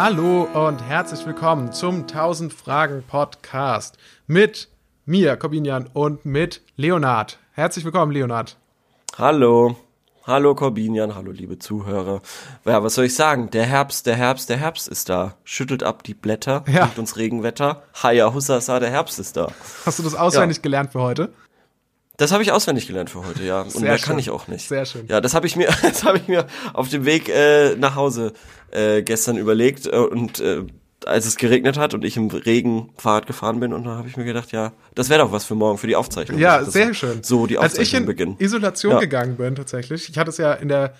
Hallo und herzlich willkommen zum 1000 Fragen Podcast mit mir, Corbinian, und mit Leonard. Herzlich willkommen, Leonard. Hallo. Hallo Corbinian, hallo liebe Zuhörer. Ja, was soll ich sagen? Der Herbst, der Herbst, der Herbst ist da. Schüttelt ab die Blätter, Ja. gibt uns Regenwetter. Haja Hussasa, der Herbst ist da. Hast du das auswendig gelernt für heute? Das habe ich auswendig gelernt für heute, ja. Und Sehr mehr schön. kann ich auch nicht. Sehr schön. Ja, das habe ich mir, das habe ich mir auf dem Weg äh, nach Hause äh, gestern überlegt äh, und äh, als es geregnet hat und ich im Regen Fahrrad gefahren bin und dann habe ich mir gedacht, ja, das wäre doch was für morgen für die Aufzeichnung. Ja, sehr schön. So die Als ich Aufzeichnung in beginnen. Isolation Ja. gegangen bin, tatsächlich, ich hatte es ja in der,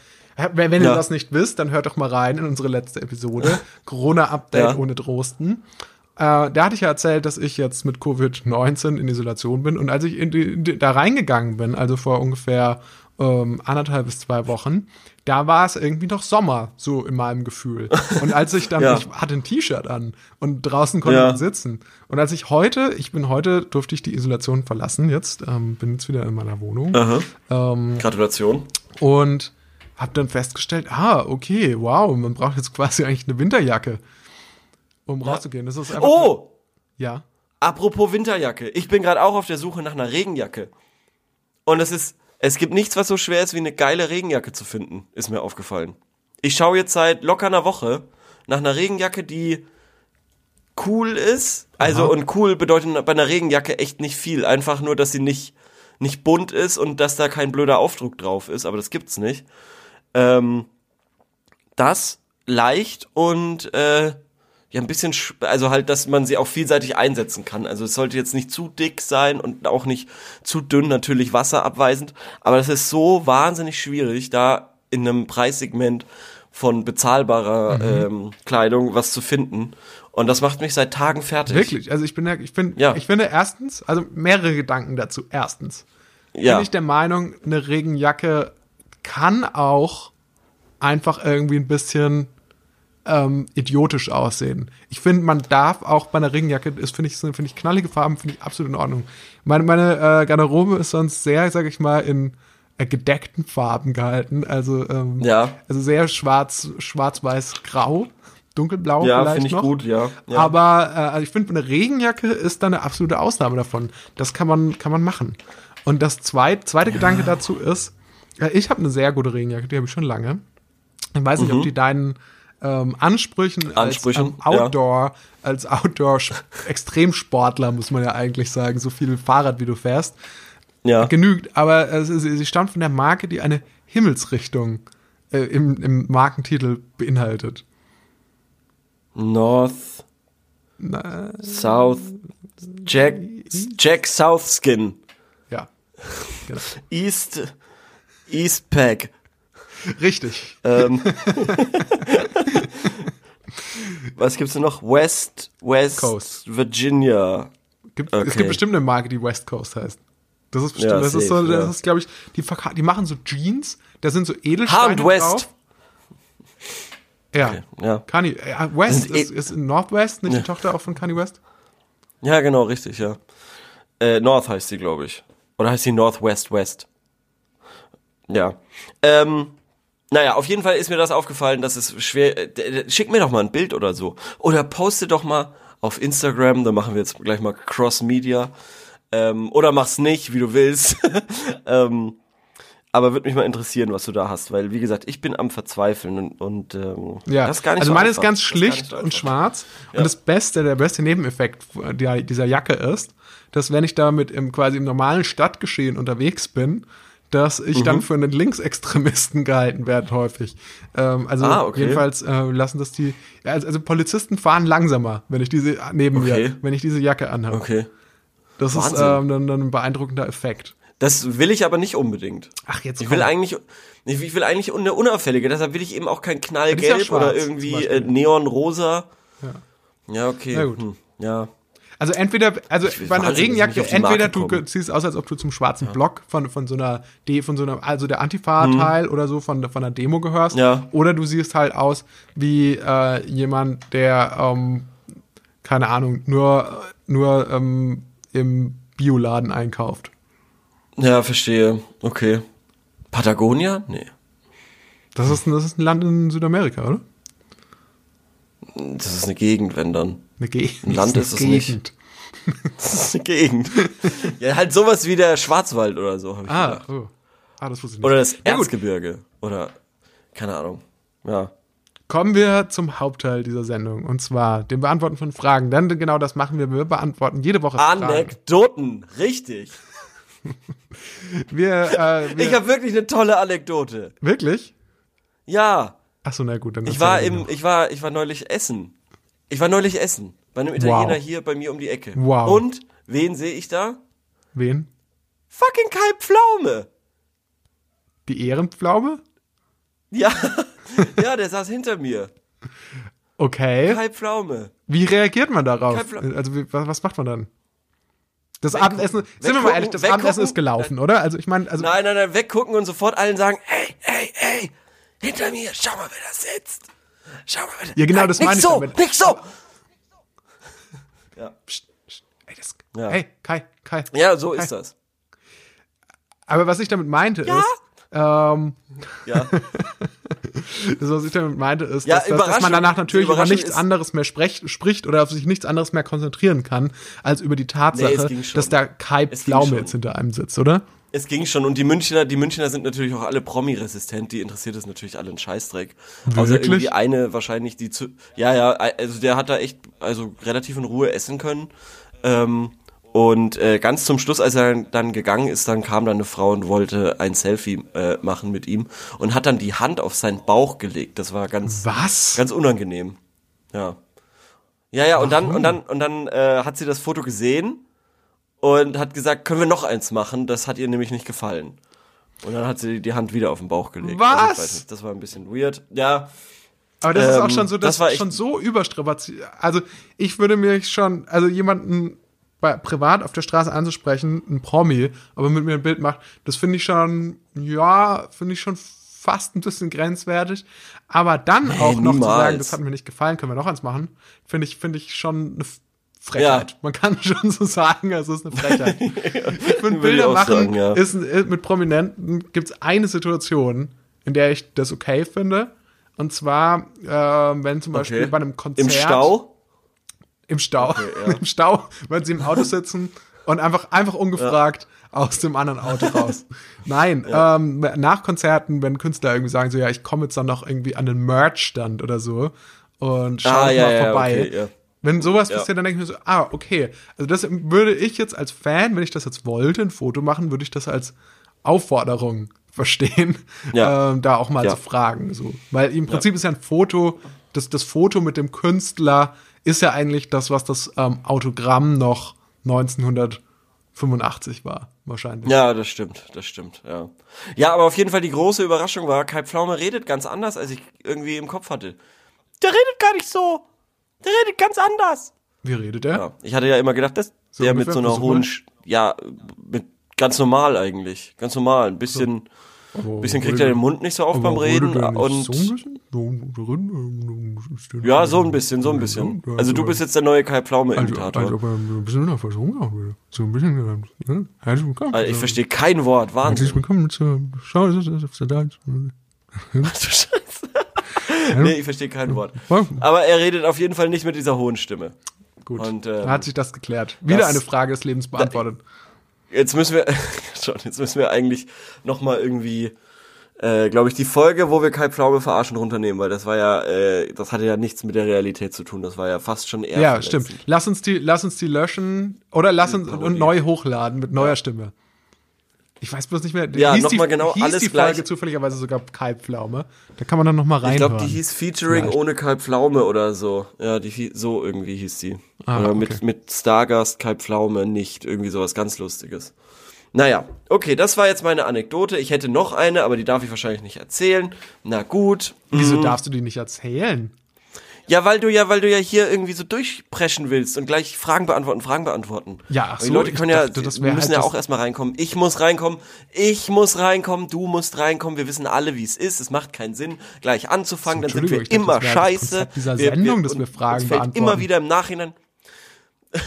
wenn, wenn ihr Ja. das nicht wisst, dann hört doch mal rein in unsere letzte Episode, Corona-Update Ja. ohne Drosten. Äh, da hatte ich ja erzählt, dass ich jetzt mit Covid-19 in Isolation bin. Und als ich in die, in da reingegangen bin, also vor ungefähr ähm, anderthalb bis zwei Wochen, da war es irgendwie noch Sommer, so in meinem Gefühl. Und als ich dann, Ja. ich hatte ein T-Shirt an und draußen konnte Ja. man sitzen. Und als ich heute, ich bin heute, durfte ich die Isolation verlassen jetzt, ähm, bin jetzt wieder in meiner Wohnung ähm, Gratulation. und habe dann festgestellt, ah, okay, wow, man braucht jetzt quasi eigentlich eine Winterjacke, um rauszugehen. Das ist einfach, Oh! ja. Apropos Winterjacke. Ich bin gerade auch auf der Suche nach einer Regenjacke. Und es ist, es gibt nichts, was so schwer ist, wie eine geile Regenjacke zu finden, ist mir aufgefallen. Ich schaue jetzt seit locker einer Woche nach einer Regenjacke, die cool ist. Also, Aha. und cool bedeutet bei einer Regenjacke echt nicht viel. Einfach nur, dass sie nicht, nicht bunt ist und dass da kein blöder Aufdruck drauf ist, aber das gibt's nicht. Ähm, das leicht und äh, ja ein bisschen, sch- also halt, dass man sie auch vielseitig einsetzen kann. Also es sollte jetzt nicht zu dick sein und auch nicht zu dünn, natürlich wasserabweisend. Aber das ist so wahnsinnig schwierig, da in einem Preissegment von bezahlbarer ähm, Kleidung was zu finden. Und das macht mich seit Tagen fertig. Wirklich, also ich bin ja, ich finde, Ja. ich finde erstens, also mehrere Gedanken dazu. Erstens, Ja. bin ich der Meinung, eine Regenjacke kann auch einfach irgendwie ein bisschen ähm, idiotisch aussehen. Ich finde, man darf auch bei einer Regenjacke, ist finde ich, finde ich knallige Farben, finde ich absolut in Ordnung. Meine, meine äh, Garderobe ist sonst sehr, sage ich mal, in äh, gedeckten Farben gehalten. Also, ähm, Ja. also sehr schwarz, schwarz-weiß-grau, dunkelblau Ja, vielleicht finde ich noch. gut, ja. ja. Aber äh, also ich finde, eine Regenjacke ist da eine absolute Ausnahme davon. Das kann man, kann man machen. Und das zweit, zweite Gedanke dazu ist, äh, ich habe eine sehr gute Regenjacke, die habe ich schon lange. Ich weiß nicht, ob die deinen ähm, Ansprüchen. Ansprüchen, als ähm, Outdoor, als Outdoor-Extremsportler, muss man ja eigentlich sagen, so viel Fahrrad wie du fährst, ja. genügt. Aber äh, sie, sie stammt von der Marke, die eine Himmelsrichtung äh, im, im Markentitel beinhaltet. North, South, Jack, Jack Southskin, Ja. Genau. East, East Pack. Richtig. Ähm, was gibt's denn noch? West, West Coast. Virginia. Gibt, Es Okay. gibt bestimmt eine Marke, die West Coast heißt. Das ist bestimmt, Ja, das ist so, safe, das ja. ist, glaube ich, die, die machen so Jeans, da sind so Edelsteine Hand West. drauf. Ja. Okay, ja. Kanye, äh, West ist, eh- ist in Northwest, nicht die Tochter auch von Kanye West? Ja, genau, richtig, ja. Äh, North heißt sie, glaube ich. Oder heißt sie Northwest West? Ja. Ähm, naja, auf jeden Fall ist mir das aufgefallen, dass es schwer. Äh, schick mir doch mal ein Bild oder so. Oder poste doch mal auf Instagram, da machen wir jetzt gleich mal Cross-Media. Ähm, oder mach's nicht, wie du willst. ähm, aber würde mich mal interessieren, was du da hast, weil wie gesagt, ich bin am Verzweifeln und, und ähm, Ja, das ist gar nicht also so meine einfach. ist ganz Das ist schlicht so und schwarz. Ja. Und das Beste, der beste Nebeneffekt der, dieser Jacke ist, dass wenn ich damit im quasi im normalen Stadtgeschehen unterwegs bin, dass ich Mhm. dann für einen Linksextremisten gehalten werde häufig. Ähm, also Ah, okay. jedenfalls äh, lassen das die, also, also Polizisten fahren langsamer, wenn ich diese neben Okay. mir, wenn ich diese Jacke anhabe. Okay. Das ist Wahnsinn. ähm, dann, dann ein beeindruckender Effekt. Das will ich aber nicht unbedingt. Ach, jetzt Ich will komm. eigentlich, ich will eigentlich eine unauffällige, deshalb will ich eben auch kein ist Knallgelb ja schwarz, oder irgendwie äh, Neonrosa. Ja. Ja, okay. Na gut. Hm. Ja. Also entweder, also will bei einer Regenjacke, entweder du kommen. ziehst aus, als ob du zum schwarzen Block von, von so einer D, von so einer, also der Antifa-Teil oder so von, von einer Demo gehörst. Mhm. Ja. Oder du siehst halt aus wie äh, jemand, der, ähm, keine Ahnung, nur, nur ähm, im Bioladen einkauft. Ja, verstehe. Okay. Patagonia? Nee. Das ist, das ist ein Land in Südamerika, oder? Das ist eine Gegend, wenn dann. Eine Gegend. Ein Land ist es nicht. Das ist eine Gegend. ja, halt sowas wie der Schwarzwald oder so. Hab ich Ah, gedacht. oh. ah, das wusste ich nicht. Oder das Ja, gut. Erzgebirge. Oder, keine Ahnung. Ja. Kommen wir zum Hauptteil dieser Sendung und zwar dem Beantworten von Fragen. Denn genau das machen wir. Wir beantworten jede Woche Fragen. Anekdoten, richtig. Wir, äh, wir Ich habe wirklich eine tolle Anekdote. wirklich? Ja, Achso, na gut, dann ich war im, noch. ich war, ich war neulich essen. Ich war neulich essen bei einem Italiener Wow. hier bei mir um die Ecke. Wow. Und wen sehe ich da? Wen? Fucking Kai Pflaume. Die Ehrenpflaume? Ja, ja, der saß hinter mir. Okay. Kai Pflaume. Wie reagiert man darauf? Also was, macht man dann? Das Weggucken. Abendessen, sind wir mal ehrlich, das weggucken. Abendessen ist gelaufen, oder? Also ich meine, also Nein, nein, nein, weggucken und sofort allen sagen, ey, ey, ey, hinter mir, schau mal, wer da sitzt. Schau mal, da Ja, genau, das meine ich so, damit. Nicht so. Psst, psst, ey, das, Ja. hey, Kai, Kai. Ja, so Kai. ist das. Aber was ich damit meinte ist, ähm, Ja. das, was ich damit meinte, ist, Ja, dass, dass, man danach natürlich über nichts anderes mehr sprecht, spricht oder auf sich nichts anderes mehr konzentrieren kann, als über die Nee, Tatsache, schon. dass da Kai Pflaume jetzt hinter einem sitzt, oder? Es ging schon und die Münchner, die Münchner sind natürlich auch alle Promi-resistent, die interessiert es natürlich alle einen Scheißdreck. Außer Wirklich? irgendwie eine wahrscheinlich, die zu, ja, ja, also der hat da echt, also relativ in Ruhe essen können. Ähm, und äh, ganz zum Schluss, als er dann gegangen ist, dann kam dann eine Frau und wollte ein Selfie äh, machen mit ihm und hat dann die Hand auf seinen Bauch gelegt. Das war ganz, Was? ganz unangenehm. Ja. Ja, ja, und dann, und dann, und dann äh, hat sie das Foto gesehen und hat gesagt, können wir noch eins machen? Das hat ihr nämlich nicht gefallen. Und dann hat sie die Hand wieder auf den Bauch gelegt. Was? Also ich weiß nicht, das war ein bisschen weird. Ja, Aber das ist auch Ähm, schon so, das, das war schon so überstrapaziert. Also ich würde mir schon, also jemanden bei, privat auf der Straße anzusprechen, ein Promi, aber mit mir ein Bild macht, das finde ich schon, ja, finde ich schon fast ein bisschen grenzwertig. Aber dann auch noch zu sagen, niemals. das hat mir nicht gefallen, können wir noch eins machen, finde ich, finde ich schon eine Frechheit. Ja. Man kann schon so sagen, es ist eine Frechheit. Würde ich Bilder machen sagen, ja. ist, ist mit Prominenten gibt es eine Situation, in der ich das okay finde. Und zwar, äh, wenn zum Beispiel Okay. bei einem Konzert im Stau. im Stau, ja. im Stau, wenn sie im Auto sitzen und einfach einfach ungefragt aus dem anderen Auto raus. Nein, ähm, nach Konzerten, wenn Künstler irgendwie sagen so, ja, ich komme jetzt dann noch irgendwie an den Merch-Stand oder so und schau Ah, ja, mal ja, vorbei. okay, ja. Wenn sowas Ja. passiert, dann denke ich mir so, ah, okay. Also das würde ich jetzt als Fan, wenn ich das jetzt wollte, ein Foto machen, würde ich das als Aufforderung verstehen, Ja. ähm, da auch mal Ja. zu fragen. So. Weil im Prinzip ist ja ein Foto, das, das Foto mit dem Künstler ist ja eigentlich das, was das ähm, Autogramm noch 1985 war, wahrscheinlich. Ja, das stimmt, das stimmt, ja. Ja, aber auf jeden Fall die große Überraschung war, Kai Pflaume redet ganz anders, als ich irgendwie im Kopf hatte. Der redet gar nicht so. Der redet ganz anders. Wie redet er? Ja, ich hatte ja immer gedacht, dass So der mit so einer hohen. Sch- ja, mit ganz normal eigentlich, ganz normal, ein bisschen, Aber bisschen kriegt er den Mund nicht so auf beim Reden er und so ein bisschen? So drin? ja, so ein bisschen, so ein bisschen. Also du bist jetzt der neue Kai Pflaume Also, Imitator. als ob er ein bisschen. So ein bisschen, äh, herzlich willkommen. Also ich verstehe kein Wort, Herzlich Wahnsinn. willkommen zur Schau, Deutsch. Du Scheiße. Nee, ich verstehe kein Wort. Aber er redet auf jeden Fall nicht mit dieser hohen Stimme. Gut, Und, ähm, da hat sich das geklärt. Wieder das- eine Frage des Lebens beantwortet. Jetzt müssen wir, schon, jetzt müssen wir eigentlich noch mal irgendwie, äh, glaube ich, die Folge, wo wir Kai Pflaume verarschen, runternehmen, weil das war ja, äh, das hatte ja nichts mit der Realität zu tun. Das war ja fast schon eher Ja, verletzend. stimmt. Lass uns die, lass uns die löschen oder lass uns und neu hochladen mit neuer Stimme. Ich weiß bloß nicht mehr. Ja, hieß noch die, mal genau hieß alles die Folge gleich. zufälligerweise sogar Kai Pflaume. Da kann man dann noch mal Ich glaube, die hieß Featuring Vielleicht. ohne Kai Pflaume oder so. Ja, die so irgendwie hieß die. Ah, oder okay. mit, mit Stargast Kai Pflaume nicht. Irgendwie sowas ganz Lustiges. Naja, okay, das war jetzt meine Anekdote. Ich hätte noch eine, aber die darf ich wahrscheinlich nicht erzählen. Na gut. Wieso Mhm. darfst du die nicht erzählen? Ja, weil du ja, weil du ja hier irgendwie so durchpreschen willst und gleich Fragen beantworten, Fragen beantworten. Ja, ach Aber Die so, Leute können ja, dachte, müssen halt ja auch erstmal reinkommen. Ich muss reinkommen, ich muss reinkommen, du musst reinkommen. Wir wissen alle, wie es ist. Es macht keinen Sinn, gleich anzufangen. Dann sind wir dachte, immer scheiße. Dieser Sendung, dass wir und Fragen uns fällt immer wieder im Nachhinein.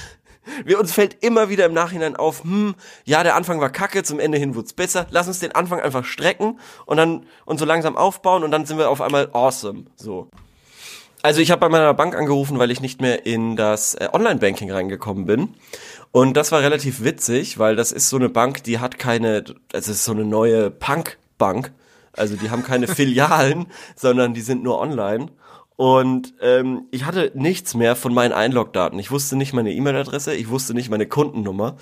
Wir, uns fällt immer wieder im Nachhinein auf, hm, ja, der Anfang war kacke, zum Ende hin wird's besser. Lass uns den Anfang einfach strecken und dann und so langsam aufbauen und dann sind wir auf einmal awesome. So. Also ich habe bei meiner Bank angerufen, weil ich nicht mehr in das äh, Online-Banking reingekommen bin. Und das war relativ witzig, weil das ist so eine Bank, die hat keine, es ist so eine neue Punk-Bank. Also die haben keine Filialen, sondern die sind nur online. Und ähm, ich hatte nichts mehr von meinen Einlogdaten. Ich wusste nicht meine E-Mail-Adresse, ich wusste nicht meine Kundennummer,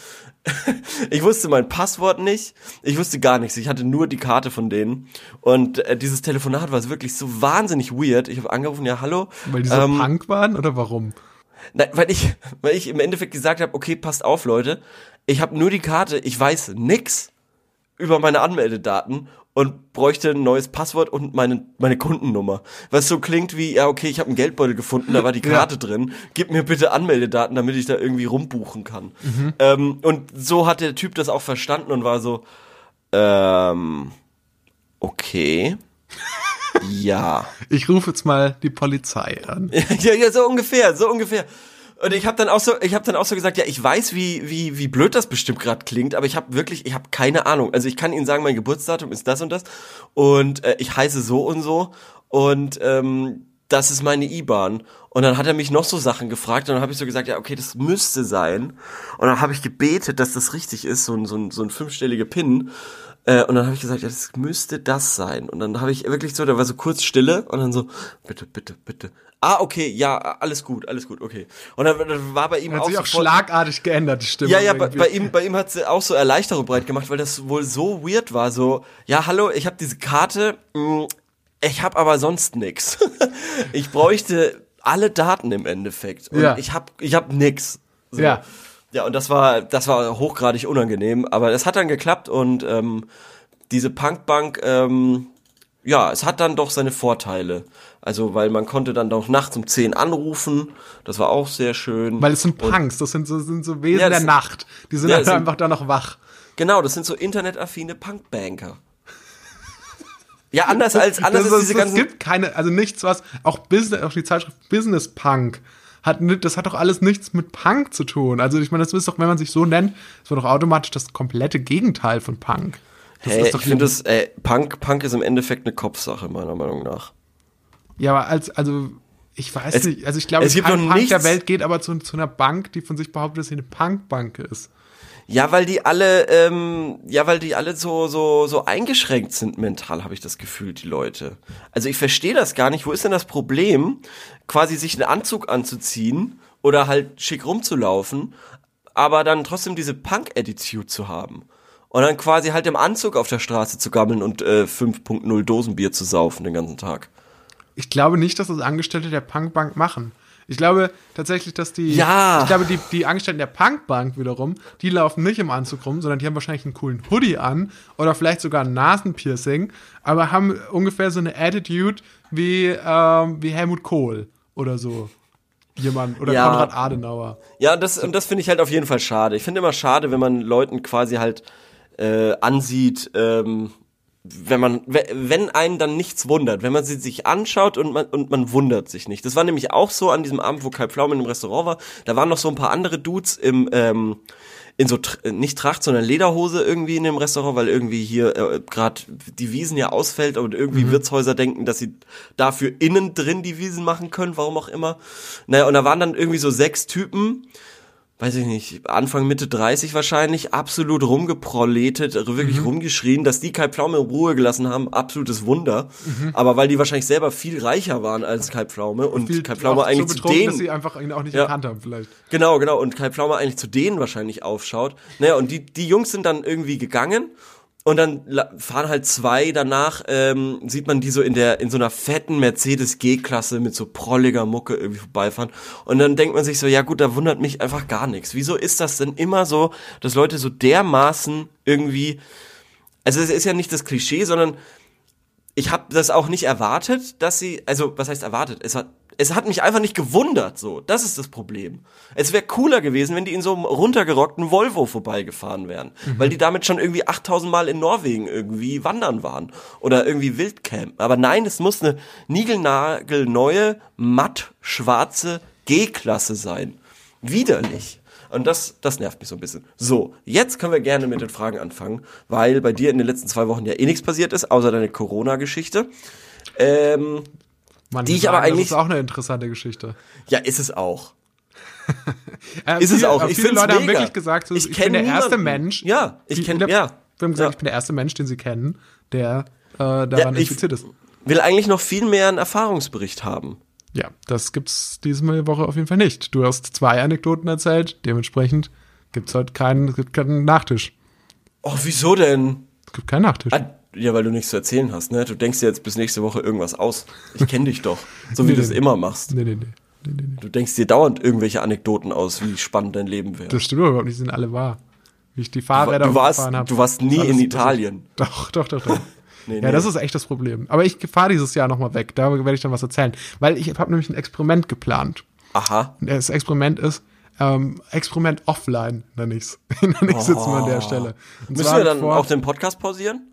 ich wusste mein Passwort nicht, ich wusste gar nichts. Ich hatte nur die Karte von denen. Und äh, dieses Telefonat war wirklich so wahnsinnig weird. Ich habe angerufen, ja hallo. Weil die so ähm, Punk waren oder warum? Nein, weil ich, weil ich im Endeffekt gesagt habe, okay, passt auf, Leute. Ich habe nur die Karte, ich weiß nix über meine Anmeldedaten und bräuchte ein neues Passwort und meine, meine Kundennummer. Was so klingt wie, ja, okay, ich habe einen Geldbeutel gefunden, da war die Karte ja. drin, gib mir bitte Anmeldedaten, damit ich da irgendwie rumbuchen kann. Mhm. Ähm, und so hat der Typ das auch verstanden und war so, ähm, okay. ja. Ich rufe jetzt mal die Polizei an. ja, ja, so ungefähr, so ungefähr. Und ich habe dann auch so, ich habe dann auch so gesagt, ja, ich weiß, wie wie wie blöd das bestimmt gerade klingt, aber ich habe wirklich, ich habe keine Ahnung. Also ich kann Ihnen sagen, mein Geburtsdatum ist das und das und äh, ich heiße so und so und ähm, das ist meine IBAN. Und dann hat er mich noch so Sachen gefragt und dann habe ich so gesagt, ja, okay, das müsste sein. Und dann habe ich gebetet, dass das richtig ist, so ein, so ein, so ein fünfstelliger PIN. Äh, und dann habe ich gesagt, ja, das müsste das sein. Und dann habe ich wirklich so, da war so kurz Stille und dann so, bitte, bitte, bitte. Ah, okay, ja, alles gut, alles gut, okay. Und dann, dann war bei ihm hat auch sich auch schlagartig geändert, die Stimme. Ja, ja, bei, bei, ihm, bei ihm hat sie auch so Erleichterung breit gemacht, weil das wohl so weird war. So, ja, hallo, ich habe diese Karte, mh, mm, ich habe aber sonst nix. ich bräuchte alle Daten im Endeffekt und ja. ich habe ich hab nix. So. Ja. Ja, und das war das war hochgradig unangenehm, aber es hat dann geklappt und ähm, diese Punkbank ähm, ja, es hat dann doch seine Vorteile. Also, weil man konnte dann doch nachts um 10 anrufen. Das war auch sehr schön. Weil es sind Punks, das sind so, sind so Wesen ja, der Nacht. Die sind ja, halt einfach da noch wach. Genau, das sind so internetaffine Punkbanker. ja, anders als anders das, als diese ganzen. Es gibt keine, also nichts, was auch Business, auch die Zeitschrift Business Punk hat, das hat doch alles nichts mit Punk zu tun. Also ich meine, das ist doch, wenn man sich so nennt, das wird doch automatisch das komplette Gegenteil von Punk. Das hey, ich finde das, äh, Punk, Punk ist im Endeffekt eine Kopfsache, meiner Meinung nach. Ja, aber als, also, ich weiß es, nicht, also ich glaube, es gibt kein Punk nichts. der Welt geht aber zu, zu einer Bank, die von sich behauptet, dass sie eine Punkbank ist. Ja, weil die alle, ähm, ja, weil die alle so so so eingeschränkt sind mental, habe ich das Gefühl, die Leute. Also ich verstehe das gar nicht. Wo ist denn das Problem, quasi sich einen Anzug anzuziehen oder halt schick rumzulaufen, aber dann trotzdem diese Punk-Attitude zu haben? und dann quasi halt im Anzug auf der Straße zu gammeln und äh, 5.0 Dosenbier zu saufen den ganzen Tag. Ich glaube nicht, dass das Angestellte der Punkbank machen. Ich glaube tatsächlich, dass die, ja. ich glaube, die, die Angestellten der Punkbank wiederum, die laufen nicht im Anzug rum, sondern die haben wahrscheinlich einen coolen Hoodie an oder vielleicht sogar ein Nasenpiercing, aber haben ungefähr so eine Attitude wie, ähm, wie Helmut Kohl oder so. Jemand oder ja. Konrad Adenauer. Ja, das, und das finde ich halt auf jeden Fall schade. Ich finde immer schade, wenn man Leuten quasi halt äh, ansieht, ähm, wenn man, wenn einen dann nichts wundert, wenn man sie sich anschaut und man, und man wundert sich nicht. Das war nämlich auch so an diesem Abend, wo Kai Pflaumen im Restaurant war. Da waren noch so ein paar andere Dudes im, ähm, in so nicht Tracht, sondern Lederhose irgendwie in dem Restaurant, weil irgendwie hier äh, gerade die Wiesen ja ausfällt und irgendwie mhm. Wirtshäuser denken, dass sie dafür innen drin die Wiesen machen können, warum auch immer. Naja, und da waren dann irgendwie so sechs Typen, weiß ich nicht, Anfang, Mitte 30 wahrscheinlich, absolut rumgeproletet, wirklich mhm. rumgeschrien, dass die Kai Pflaume in Ruhe gelassen haben, absolutes Wunder. Mhm. Aber weil die wahrscheinlich selber viel reicher waren als Kai Pflaume und, und Kai Pflaume eigentlich so zu denen... dass sie einfach ihn auch nicht ja, erkannt haben vielleicht. Genau, genau, und Kai Pflaume eigentlich zu denen wahrscheinlich aufschaut. Naja, und die, die Jungs sind dann irgendwie gegangen und dann fahren halt zwei danach, ähm, sieht man die so in der, in so einer fetten Mercedes G-Klasse mit so prolliger Mucke irgendwie vorbeifahren. Und dann denkt man sich so, ja gut, da wundert mich einfach gar nichts. Wieso ist das denn immer so, dass Leute so dermaßen irgendwie, also es ist ja nicht das Klischee, sondern ich habe das auch nicht erwartet, dass sie, also was heißt erwartet? Es hat es hat mich einfach nicht gewundert, so. Das ist das Problem. Es wäre cooler gewesen, wenn die in so einem runtergerockten Volvo vorbeigefahren wären. Mhm. Weil die damit schon irgendwie 8000 Mal in Norwegen irgendwie wandern waren. Oder irgendwie Wildcamp. Aber nein, es muss eine niegelnagelneue, matt schwarze G-Klasse sein. Widerlich. Und das, das nervt mich so ein bisschen. So, jetzt können wir gerne mit den Fragen anfangen, weil bei dir in den letzten zwei Wochen ja eh nichts passiert ist, außer deine Corona-Geschichte. Ähm, Manche Die ich aber sagen, eigentlich- Das ist auch eine interessante Geschichte. Ja, ist es auch. Äh, Ist es viele- auch. äh, Ich viele Leute haben mega. wirklich gesagt, so, Ich ich, bin der erste niemanden. Mensch. Ja, ich Viele- kenn- ja. Wir haben gesagt, Ja. ich bin der erste Mensch, den sie kennen, der äh, daran Ja, ich- infiziert ist. Will eigentlich noch viel mehr einen Erfahrungsbericht haben. Ja, das gibt's diese Woche auf jeden Fall nicht. Du hast zwei Anekdoten erzählt, dementsprechend gibt's heute keinen, es gibt keinen Nachtisch. Oh, wieso denn? Es gibt keinen Nachtisch. Ah, ja, weil du nichts zu erzählen hast, ne? Du denkst dir jetzt bis nächste Woche irgendwas aus. Ich kenne dich doch. So wie Nee, du es nee, immer machst. Nee, nee, nee. nee, nee, nee. Du denkst dir dauernd irgendwelche Anekdoten aus, wie spannend dein Leben wäre. Das stimmt überhaupt nicht, die sind alle wahr. Wie ich die Fahrräder Du warst, umgefahren hab. du warst nie ist in Italien. Doch, doch, doch, doch. Nee, Ja, das ist echt das Problem. Aber ich fahre dieses Jahr nochmal weg. Da werde ich dann was erzählen. Weil ich habe nämlich ein Experiment geplant. Aha. Das Experiment ist ähm, Experiment offline, nenne ich's. nenne ich's jetzt mal an der Stelle. Und Müssen wir dann vor, auch den Podcast pausieren?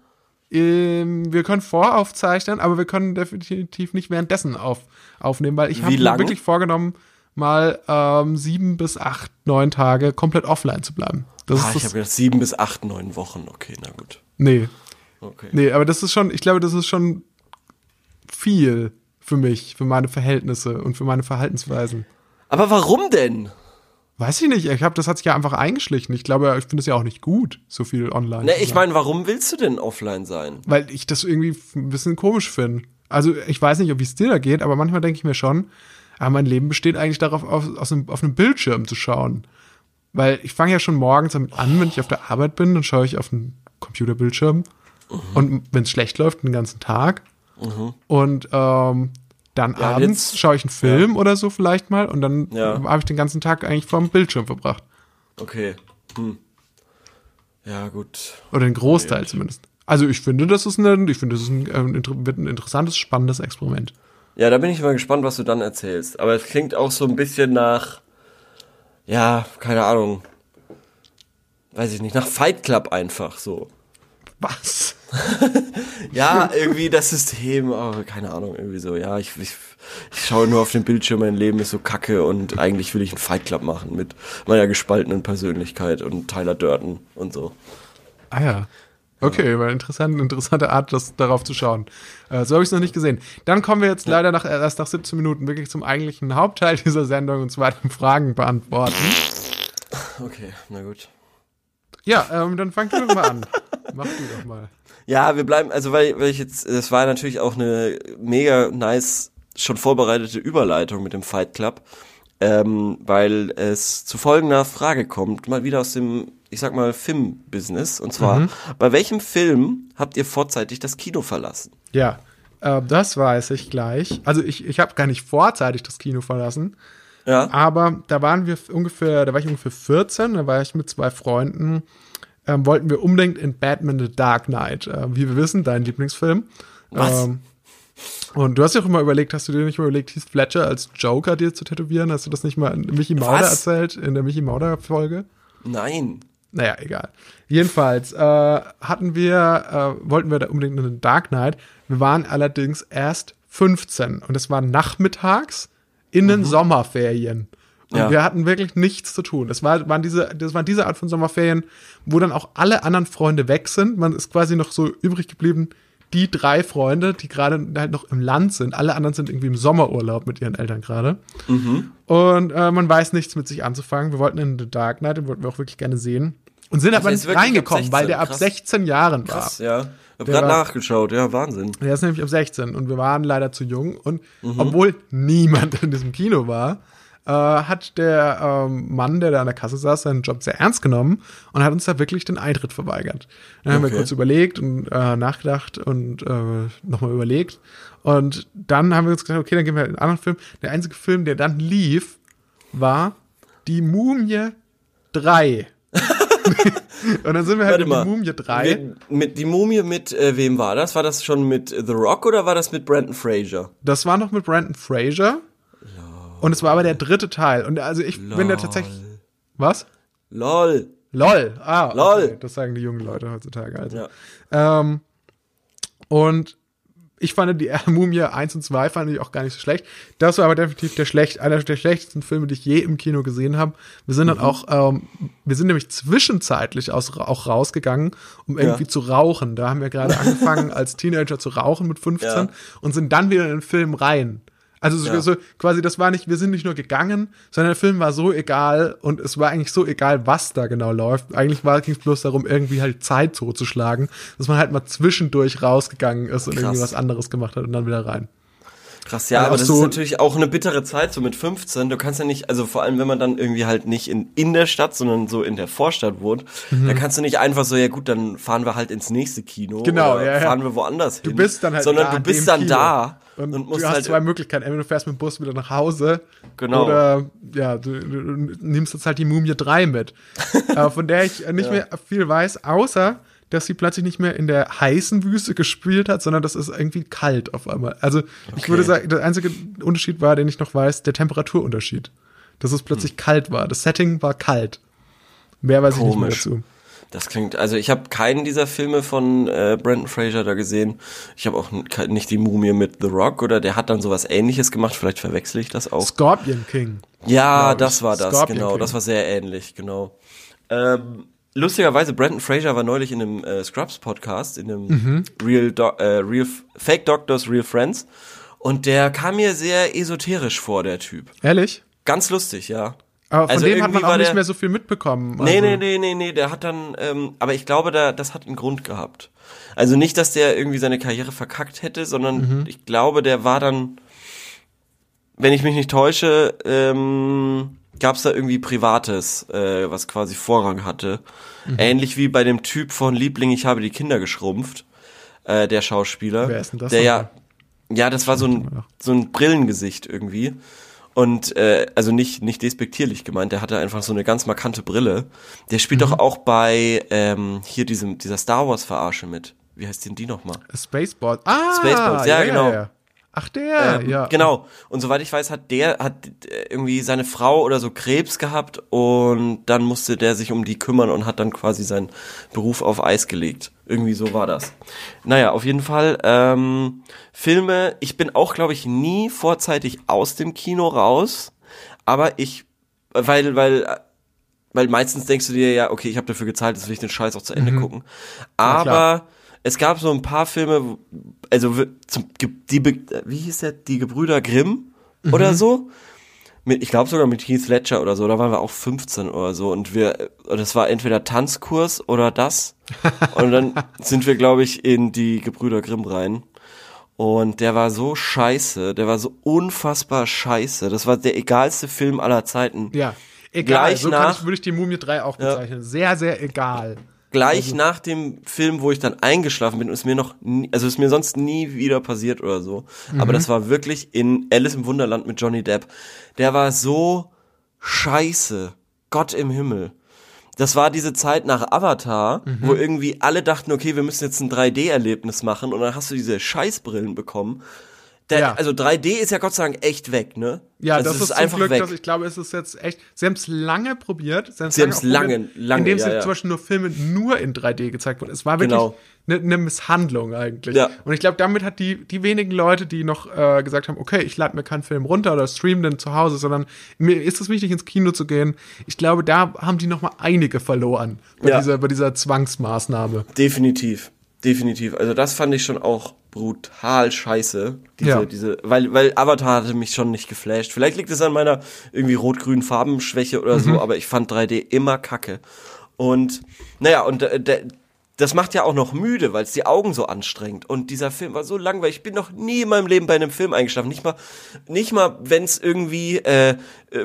Ähm, wir können voraufzeichnen, aber wir können definitiv nicht währenddessen auf, aufnehmen, weil ich habe mir wirklich vorgenommen, mal ähm, sieben bis acht, neun Tage komplett offline zu bleiben. Das Ah, ist ich das, habe gedacht, sieben bis acht, neun Wochen. Okay, na gut. nee, Okay. Nee, aber das ist schon, ich glaube, das ist schon viel für mich, für meine Verhältnisse und für meine Verhaltensweisen. Aber warum denn? Weiß ich nicht, ich habe das hat sich ja einfach eingeschlichen. Ich glaube, ich finde es ja auch nicht gut, so viel online. Ne, ich meine, warum willst du denn offline sein? weil ich das irgendwie ein bisschen komisch finde. Also, ich weiß nicht, ob es dir da geht, aber manchmal denke ich mir schon, aber mein Leben besteht eigentlich darauf, auf, aus einem, auf einem Bildschirm zu schauen. Weil ich fange ja schon morgens damit an, wenn ich auf der Arbeit bin, dann schaue ich auf den Computerbildschirm. Und wenn es schlecht läuft, den ganzen Tag. Und ähm, dann Ja, abends schaue ich einen Film oder so vielleicht mal und dann Ja. habe ich den ganzen Tag eigentlich vor dem Bildschirm verbracht. Okay. Hm. Ja, gut. Oder den Großteil zumindest. Also ich finde, das ist ein, ich finde, das ist ein, ein, inter- wird ein interessantes, spannendes Experiment. Ja, da bin ich mal gespannt, was du dann erzählst. Aber es klingt auch so ein bisschen nach, ja, keine Ahnung. Weiß ich nicht, nach Fight Club einfach so. Was? Ja, irgendwie das System, oh, keine Ahnung, irgendwie so. Ja, ich, ich, ich schaue nur auf den Bildschirm, mein Leben ist so kacke und eigentlich will ich einen Fight Club machen mit meiner gespaltenen Persönlichkeit und Tyler Durden und so. Ah ja. Okay, war interessant, interessante Art, das darauf zu schauen. Äh, so habe ich es noch nicht gesehen. Dann kommen wir jetzt leider nach, erst nach 17 Minuten wirklich zum eigentlichen Hauptteil dieser Sendung und zwar den Fragen beantworten. Okay, na gut. Ja, ähm, dann fang du doch mal an. Mach du doch mal. Ja, wir bleiben, also weil, weil ich jetzt, das war natürlich auch eine mega nice, schon vorbereitete Überleitung mit dem Fight Club, ähm, weil es zu folgender Frage kommt, mal wieder aus dem, ich sag mal, Film-Business. Und zwar, bei welchem Film habt ihr vorzeitig das Kino verlassen? Ja, äh, das weiß ich gleich. Also ich, ich habe gar nicht vorzeitig das Kino verlassen. Ja, Aber da waren wir ungefähr, da war ich ungefähr 14, da war ich mit zwei Freunden, ähm, wollten wir unbedingt in Batman The Dark Knight. Äh, wie wir wissen, dein Lieblingsfilm. Was? Ähm, und du hast ja auch immer überlegt, hast du dir nicht mal überlegt, Heath Fletcher als Joker dir zu tätowieren? Hast du das nicht mal in Mickey Mauder Was? erzählt, in der Mickey Mauder Folge? nein. Naja, egal. Jedenfalls äh, hatten wir, äh, wollten wir da unbedingt in den Dark Knight. Wir waren allerdings erst 15 und es war nachmittags in den Sommerferien. Und Ja. wir hatten wirklich nichts zu tun. Das, war, waren diese, das waren diese Art von Sommerferien, wo dann auch alle anderen Freunde weg sind. Man ist quasi noch so übrig geblieben, die drei Freunde, die gerade halt noch im Land sind. Alle anderen sind irgendwie im Sommerurlaub mit ihren Eltern gerade. Und äh, man weiß nichts mit sich anzufangen. Wir wollten in The Dark Knight, den wollten wir auch wirklich gerne sehen. Und sind aber der nicht ab reingekommen, weil 16, der ab krass. 16 Jahren war. Krass, ja. Hab Der grad war- nachgeschaut, ja, Wahnsinn. Der ist nämlich ab 16 und wir waren leider zu jung. Und Mhm. obwohl niemand in diesem Kino war, äh, hat der ähm, Mann, der da an der Kasse saß, seinen Job sehr ernst genommen und hat uns da wirklich den Eintritt verweigert. Dann haben wir Okay. kurz überlegt und äh, nachgedacht und äh, nochmal überlegt. Und dann haben wir uns gesagt, okay, dann gehen wir in einen anderen Film. Der einzige Film, der dann lief, war Die Mumie 3. und dann sind wir halt Warte in mal. Die Mumie 3. Mit, mit, die Mumie mit, äh, wem war das? War das schon mit The Rock oder war das mit Brandon Fraser? Das war noch mit Brandon Fraser. Und es war aber der dritte Teil. Und also ich bin da tatsächlich. Was? LOL. LOL. Ah, okay. LOL. Das sagen die jungen Leute heutzutage. Also. Ja. Ähm, und ich fand die Mumie 1 und 2 fand ich auch gar nicht so schlecht. Das war aber definitiv der schlecht, einer der schlechtesten Filme, die ich je im Kino gesehen habe. Wir sind Mhm. dann auch, ähm, wir sind nämlich zwischenzeitlich aus, auch rausgegangen, um irgendwie Ja. zu rauchen. Da haben wir gerade angefangen, als Teenager zu rauchen mit 15 Ja. und sind dann wieder in den Film rein. Also so, Ja. so quasi, das war nicht, wir sind nicht nur gegangen, sondern der Film war so egal und es war eigentlich so egal, was da genau läuft. Eigentlich war ging es bloß darum, irgendwie halt Zeit totzuschlagen, dass man halt mal zwischendurch rausgegangen ist und Krass. irgendwie was anderes gemacht hat und dann wieder rein. Krass, ja, Aber aber das ist natürlich auch eine bittere Zeit, so mit 15. Du kannst ja nicht, also vor allem, wenn man dann irgendwie halt nicht in, in der Stadt, sondern so in der Vorstadt wohnt, Mhm. dann kannst du nicht einfach so, ja gut, dann fahren wir halt ins nächste Kino. Genau, ja, ja. fahren wir woanders hin. Du bist dann halt Sondern da du bist dann Kino. da Und, und, musst du hast halt, zwei Möglichkeiten. Entweder du fährst mit dem Bus wieder nach Hause Genau. oder ja, du, du, nimmst jetzt halt die Mumie 3 mit. äh, von der ich nicht mehr viel weiß, außer dass sie plötzlich nicht mehr in der heißen Wüste gespielt hat, sondern das ist irgendwie kalt auf einmal. Also ich Okay. würde sagen, der einzige Unterschied war, den ich noch weiß, der Temperaturunterschied. Dass es plötzlich Hm. kalt war. Das Setting war kalt. Mehr weiß ich nicht mehr Komisch. dazu. Das klingt, also ich habe keinen dieser Filme von äh, Brandon Fraser da gesehen. Ich habe auch nicht die Mumie mit The Rock oder der hat dann sowas ähnliches gemacht, vielleicht verwechsel ich das auch. Scorpion King. Ja, das ich. war das, Scorpion genau. King. Das war sehr ähnlich, genau. Ähm, lustigerweise, Brandon Fraser war neulich in einem äh, Scrubs-Podcast, in einem Mhm. Real, Do äh, Real Fake Doctors, Real Friends. Und der kam mir sehr esoterisch vor, der Typ. Ehrlich? Ganz lustig, ja. Aber von Also dem hat man auch nicht der- mehr so viel mitbekommen. Nee, also. nee, nee, nee, nee, der hat dann, ähm, aber ich glaube, da, das hat einen Grund gehabt. Also nicht, dass der irgendwie seine Karriere verkackt hätte, sondern Mhm. ich glaube, der war dann, wenn ich mich nicht täusche, ähm, gab es da irgendwie Privates, äh, was quasi Vorrang hatte. Mhm. Ähnlich wie bei dem Typ von Liebling, ich habe die Kinder geschrumpft, äh, der Schauspieler. Wer ist denn das Der ja, ja, das war so ein, so ein Brillengesicht irgendwie. Und äh, also nicht nicht despektierlich gemeint, der hatte einfach so eine ganz markante Brille. Der spielt Mhm. doch auch bei ähm, hier diesem dieser Star Wars Verarsche mit. Wie heißt denn die nochmal? Spaceball. Ah, Spaceballs, ja, genau. Ach, der, Ähm, ja. Genau. Und soweit ich weiß, hat der hat äh, irgendwie seine Frau oder so Krebs gehabt und dann musste der sich um die kümmern und hat dann quasi seinen Beruf auf Eis gelegt. Irgendwie so war das. Naja, auf jeden Fall ähm, Filme. Ich bin auch, glaube ich, nie vorzeitig aus dem Kino raus, aber ich, weil weil weil meistens denkst du dir ja, okay, ich habe dafür gezahlt, jetzt will ich den Scheiß auch zu Ende gucken. klar. Aber es gab so ein paar Filme, also zum, die, wie hieß der, die Gebrüder Grimm oder so. Mit, ich glaube sogar mit Heath Ledger oder so, da waren wir auch 15 oder so und wir, das war entweder Tanzkurs oder das. und dann sind wir, glaube ich, in die Gebrüder Grimm rein. Und der war so scheiße, der war so unfassbar scheiße. Das war der egalste Film aller Zeiten. Ja. Egal, Gleich so kann nach- ich, würde ich die Mumie 3 auch Ja. bezeichnen. Sehr, sehr egal. Gleich Also nach dem Film, wo ich dann eingeschlafen bin, ist mir noch, nie, also ist mir sonst nie wieder passiert oder so. Mhm. Aber das war wirklich in Alice im Wunderland mit Johnny Depp. Der war so scheiße. Gott im Himmel. Das war diese Zeit nach Avatar, Mhm. wo irgendwie alle dachten, okay, wir müssen jetzt ein 3D-Erlebnis machen und dann hast du diese Scheißbrillen bekommen. Der, Ja. Also 3D ist ja Gott sei Dank echt weg, ne? Ja, also das es ist, zum Glück, dass ich glaube, es ist jetzt echt. Sie haben es lange probiert. Sie, haben's auch lange, probiert, lange, Indem ja, sie ja. zum Beispiel nur Filme nur in 3D gezeigt wurden. Es war wirklich Genau. eine ne Misshandlung eigentlich. Ja. Und ich glaube, damit hat die, die wenigen Leute, die noch äh, gesagt haben, okay, ich lade mir keinen Film runter oder stream den zu Hause, sondern mir ist es wichtig, ins Kino zu gehen. Ich glaube, da haben die noch mal einige verloren bei, dieser, bei dieser Zwangsmaßnahme. Definitiv, definitiv. Also das fand ich schon auch brutal scheiße. Diese, Ja. diese, weil, weil Avatar hatte mich schon nicht geflasht. Vielleicht liegt es an meiner irgendwie rot-grünen Farbenschwäche oder Mhm. so, aber ich fand 3D immer kacke. Und naja, und äh, das macht ja auch noch müde, weil es die Augen so anstrengt. Und dieser Film war so langweilig. Ich bin noch nie in meinem Leben bei einem Film eingeschlafen. Nicht mal, nicht mal, wenn es irgendwie äh,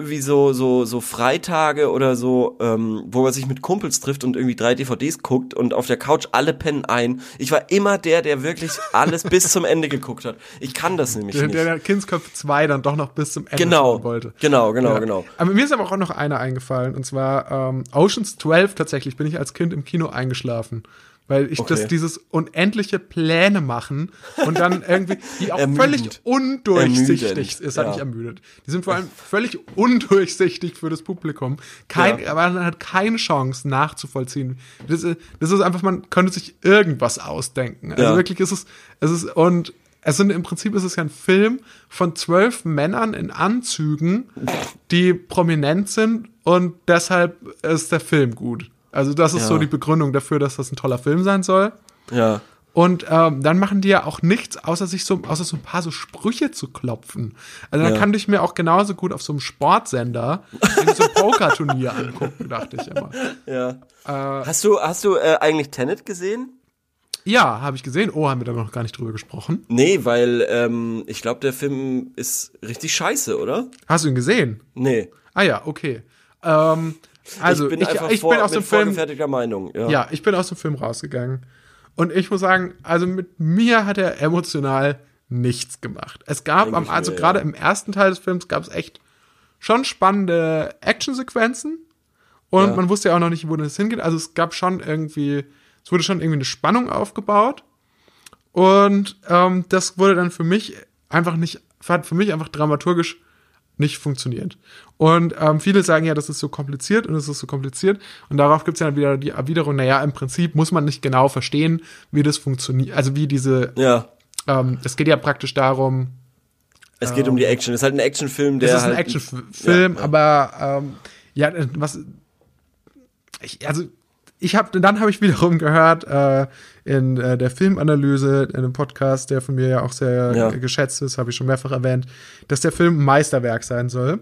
wie so so so Freitage oder so, ähm, wo man sich mit Kumpels trifft und irgendwie drei DVDs guckt und auf der Couch alle pennen ein. Ich war immer der, der wirklich alles bis zum Ende geguckt hat. Ich kann das nämlich Der, nicht. der Kindskopf 2 dann doch noch bis zum Ende genau, wollte. genau, genau, Ja. genau. Aber mir ist aber auch noch einer eingefallen, und zwar ähm, Oceans 12 tatsächlich, bin ich als Kind im Kino eingeschlafen. Weil ich das, Okay. dieses unendliche Pläne machen und dann irgendwie, die auch völlig undurchsichtig Ermüdend, ist, hat ja. mich ermüdet. Die sind vor allem völlig undurchsichtig für das Publikum. Kein, Ja. aber man hat keine Chance nachzuvollziehen. Das ist, das ist einfach, man könnte sich irgendwas ausdenken. Also Ja. wirklich ist es, es ist, und es sind im Prinzip ist es ja ein Film von zwölf Männern in Anzügen, die prominent sind und deshalb ist der Film gut. Also das ist Ja. so die Begründung dafür, dass das ein toller Film sein soll. Ja. Und ähm, dann machen die ja auch nichts, außer sich so, außer so ein paar so Sprüche zu klopfen. Also dann Ja. kann ich mir auch genauso gut auf so einem Sportsender so ein Pokerturnier angucken, dachte ich immer. Ja. hast du, hast du äh, eigentlich Tenet gesehen? Ja, habe ich gesehen. Oh, haben wir da noch gar nicht drüber gesprochen. Nee, weil ähm, ich glaube, der Film ist richtig scheiße, oder? Hast du ihn gesehen? Nee. Ah ja, okay. Ähm, also ich bin ich, einfach ich vor, bin aus dem Film Meinung. Ja. Ja, ich bin aus dem Film rausgegangen. Und ich muss sagen, also mit mir hat er emotional nichts gemacht. Es gab am, also gerade ja. im ersten Teil des Films gab es echt schon spannende Actionsequenzen. Und Ja. man wusste ja auch noch nicht, wo das hingeht. Also es gab schon irgendwie, es wurde schon irgendwie eine Spannung aufgebaut. Und ähm, das wurde dann für mich einfach nicht, hat für mich einfach dramaturgisch nicht funktioniert. Und ähm, viele sagen ja, das ist so kompliziert und es ist so kompliziert. Und darauf gibt es ja dann wieder die Erwiderung, naja, im Prinzip muss man nicht genau verstehen, wie das funktioniert. Also wie diese, ja. ähm, es geht ja praktisch darum, Es geht um die Action. Es ist halt ein Actionfilm, der es ist ein halt Actionfilm, Ja, ja. aber ähm, ja, was ich, also ich habe dann habe ich wiederum gehört äh, in äh, der Filmanalyse in einem Podcast, der von mir ja auch sehr Ja. geschätzt ist, habe ich schon mehrfach erwähnt, dass der Film ein Meisterwerk sein soll.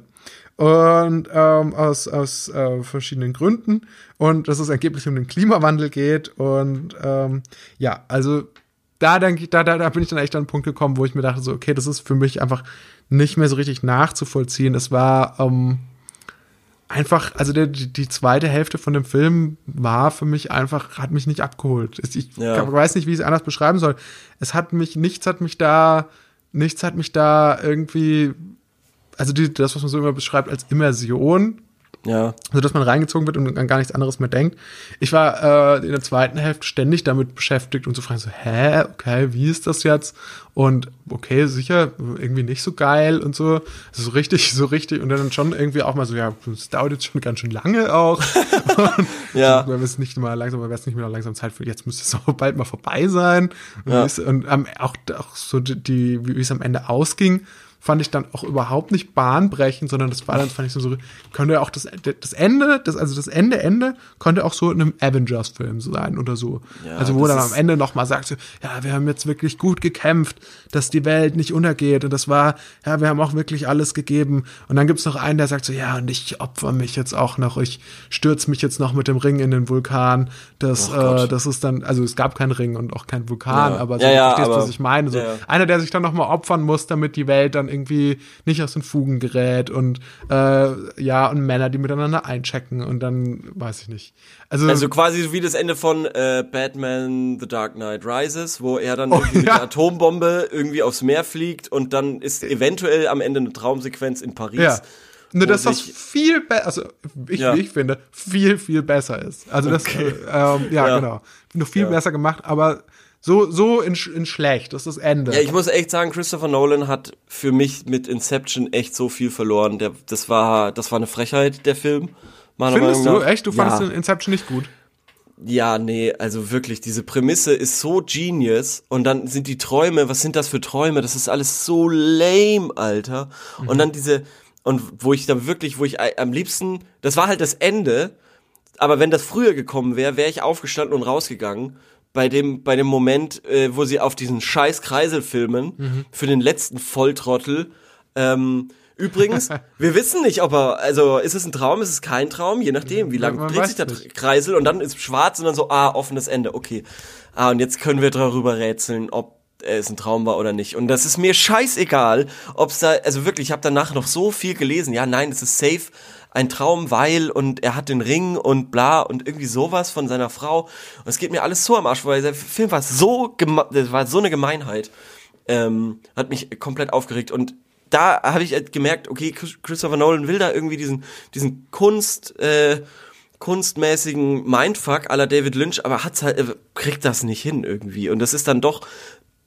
Und ähm, aus, aus äh, verschiedenen Gründen. Und dass es angeblich um den Klimawandel geht. Und ähm, ja, also da denke ich, da, da, da bin ich dann echt an einen Punkt gekommen, wo ich mir dachte, so, okay, das ist für mich einfach nicht mehr so richtig nachzuvollziehen. Es war ähm, einfach, also der, die, zweite Hälfte von dem Film war für mich einfach, hat mich nicht abgeholt. Ich Ja. weiß nicht, wie ich es anders beschreiben soll. Es hat mich, nichts hat mich da, nichts hat mich da irgendwie, also die, das, was man so immer beschreibt als Immersion, Ja. also dass man reingezogen wird und an gar nichts anderes mehr denkt. Ich war äh, in der zweiten Hälfte ständig damit beschäftigt und zu fragen so, hä, okay, wie ist das jetzt? Und okay, sicher, irgendwie nicht so geil und so. Also so richtig, so richtig. Und dann schon irgendwie auch mal so, ja, es dauert jetzt schon ganz schön lange auch. Ja. Weil es nicht mal langsam, weil es nicht mehr langsam Zeit für, jetzt müsste es auch bald mal vorbei sein. Und, Ja. und ähm, auch, auch so die, wie es am Ende ausging, fand ich dann auch überhaupt nicht bahnbrechend, sondern das war dann, fand ich so, so könnte auch das, das Ende, das, also das Ende, Ende, könnte auch so in einem Avengers-Film sein oder so. Ja, also wo dann am Ende nochmal sagt, so, ja, wir haben jetzt wirklich gut gekämpft, dass die Welt nicht untergeht und das war, ja, wir haben auch wirklich alles gegeben. Und dann gibt's noch einen, der sagt so, ja, und ich opfer mich jetzt auch noch, ich stürze mich jetzt noch mit dem Ring in den Vulkan. Das, Oh äh, das ist dann, also es gab keinen Ring und auch keinen Vulkan, Ja. aber so, Ja, verstehst, aber- was ich meine. So, einer, der sich dann nochmal opfern muss, damit die Welt dann irgendwie nicht aus den Fugen gerät und äh, ja, und Männer, die miteinander einchecken und dann weiß ich nicht. Also, Also quasi so wie das Ende von äh, Batman The Dark Knight Rises, wo er dann mit Oh, ja. der Atombombe irgendwie aufs Meer fliegt und dann ist eventuell am Ende eine Traumsequenz in Paris. ja. Nur, wo dass das viel besser, also ich, Ja. wie ich finde, viel, viel besser ist. Also das, Okay. äh, ähm, ja, Ja. genau. Noch viel Ja. besser gemacht, aber so, so in, in schlecht, das ist das Ende. Ja, ich muss echt sagen, Christopher Nolan hat für mich mit Inception echt so viel verloren. Der, das war, das war eine Frechheit, der Film. Meiner Findest Meinung du? nach. Echt? Du fandest ja. Inception nicht gut? Ja, nee, also wirklich, diese Prämisse ist so genius und dann sind die Träume, was sind das für Träume? Das ist alles so lame, Alter. Und dann diese, und wo ich da wirklich, wo ich am liebsten, das war halt das Ende, aber wenn das früher gekommen wäre, wäre ich aufgestanden und rausgegangen. Bei dem, bei dem Moment, äh, wo sie auf diesen scheiß Kreisel filmen, für den letzten Volltrottel, ähm, Übrigens, wir wissen nicht, ob er, also ist es ein Traum, ist es kein Traum, je nachdem, wie Man- lang man dreht sich der nicht. Kreisel und dann ist schwarz und dann so, ah, offenes Ende, okay. Ah, und jetzt können wir darüber rätseln, ob es ein Traum war oder nicht. Und das ist mir scheißegal, ob es da, also wirklich, ich habe danach noch so viel gelesen. Ja, nein, es ist safe ein Traum, weil und er hat den Ring und bla und irgendwie sowas von seiner Frau. Und es geht mir alles so am Arsch, weil der Film war so, das war so eine Gemeinheit. Ähm, hat mich komplett aufgeregt und da habe ich halt gemerkt, okay, Chris- Christopher Nolan will da irgendwie diesen, diesen Kunst, äh, kunstmäßigen Mindfuck aller David Lynch, aber hat's halt, äh, kriegt das nicht hin irgendwie. Und das ist dann doch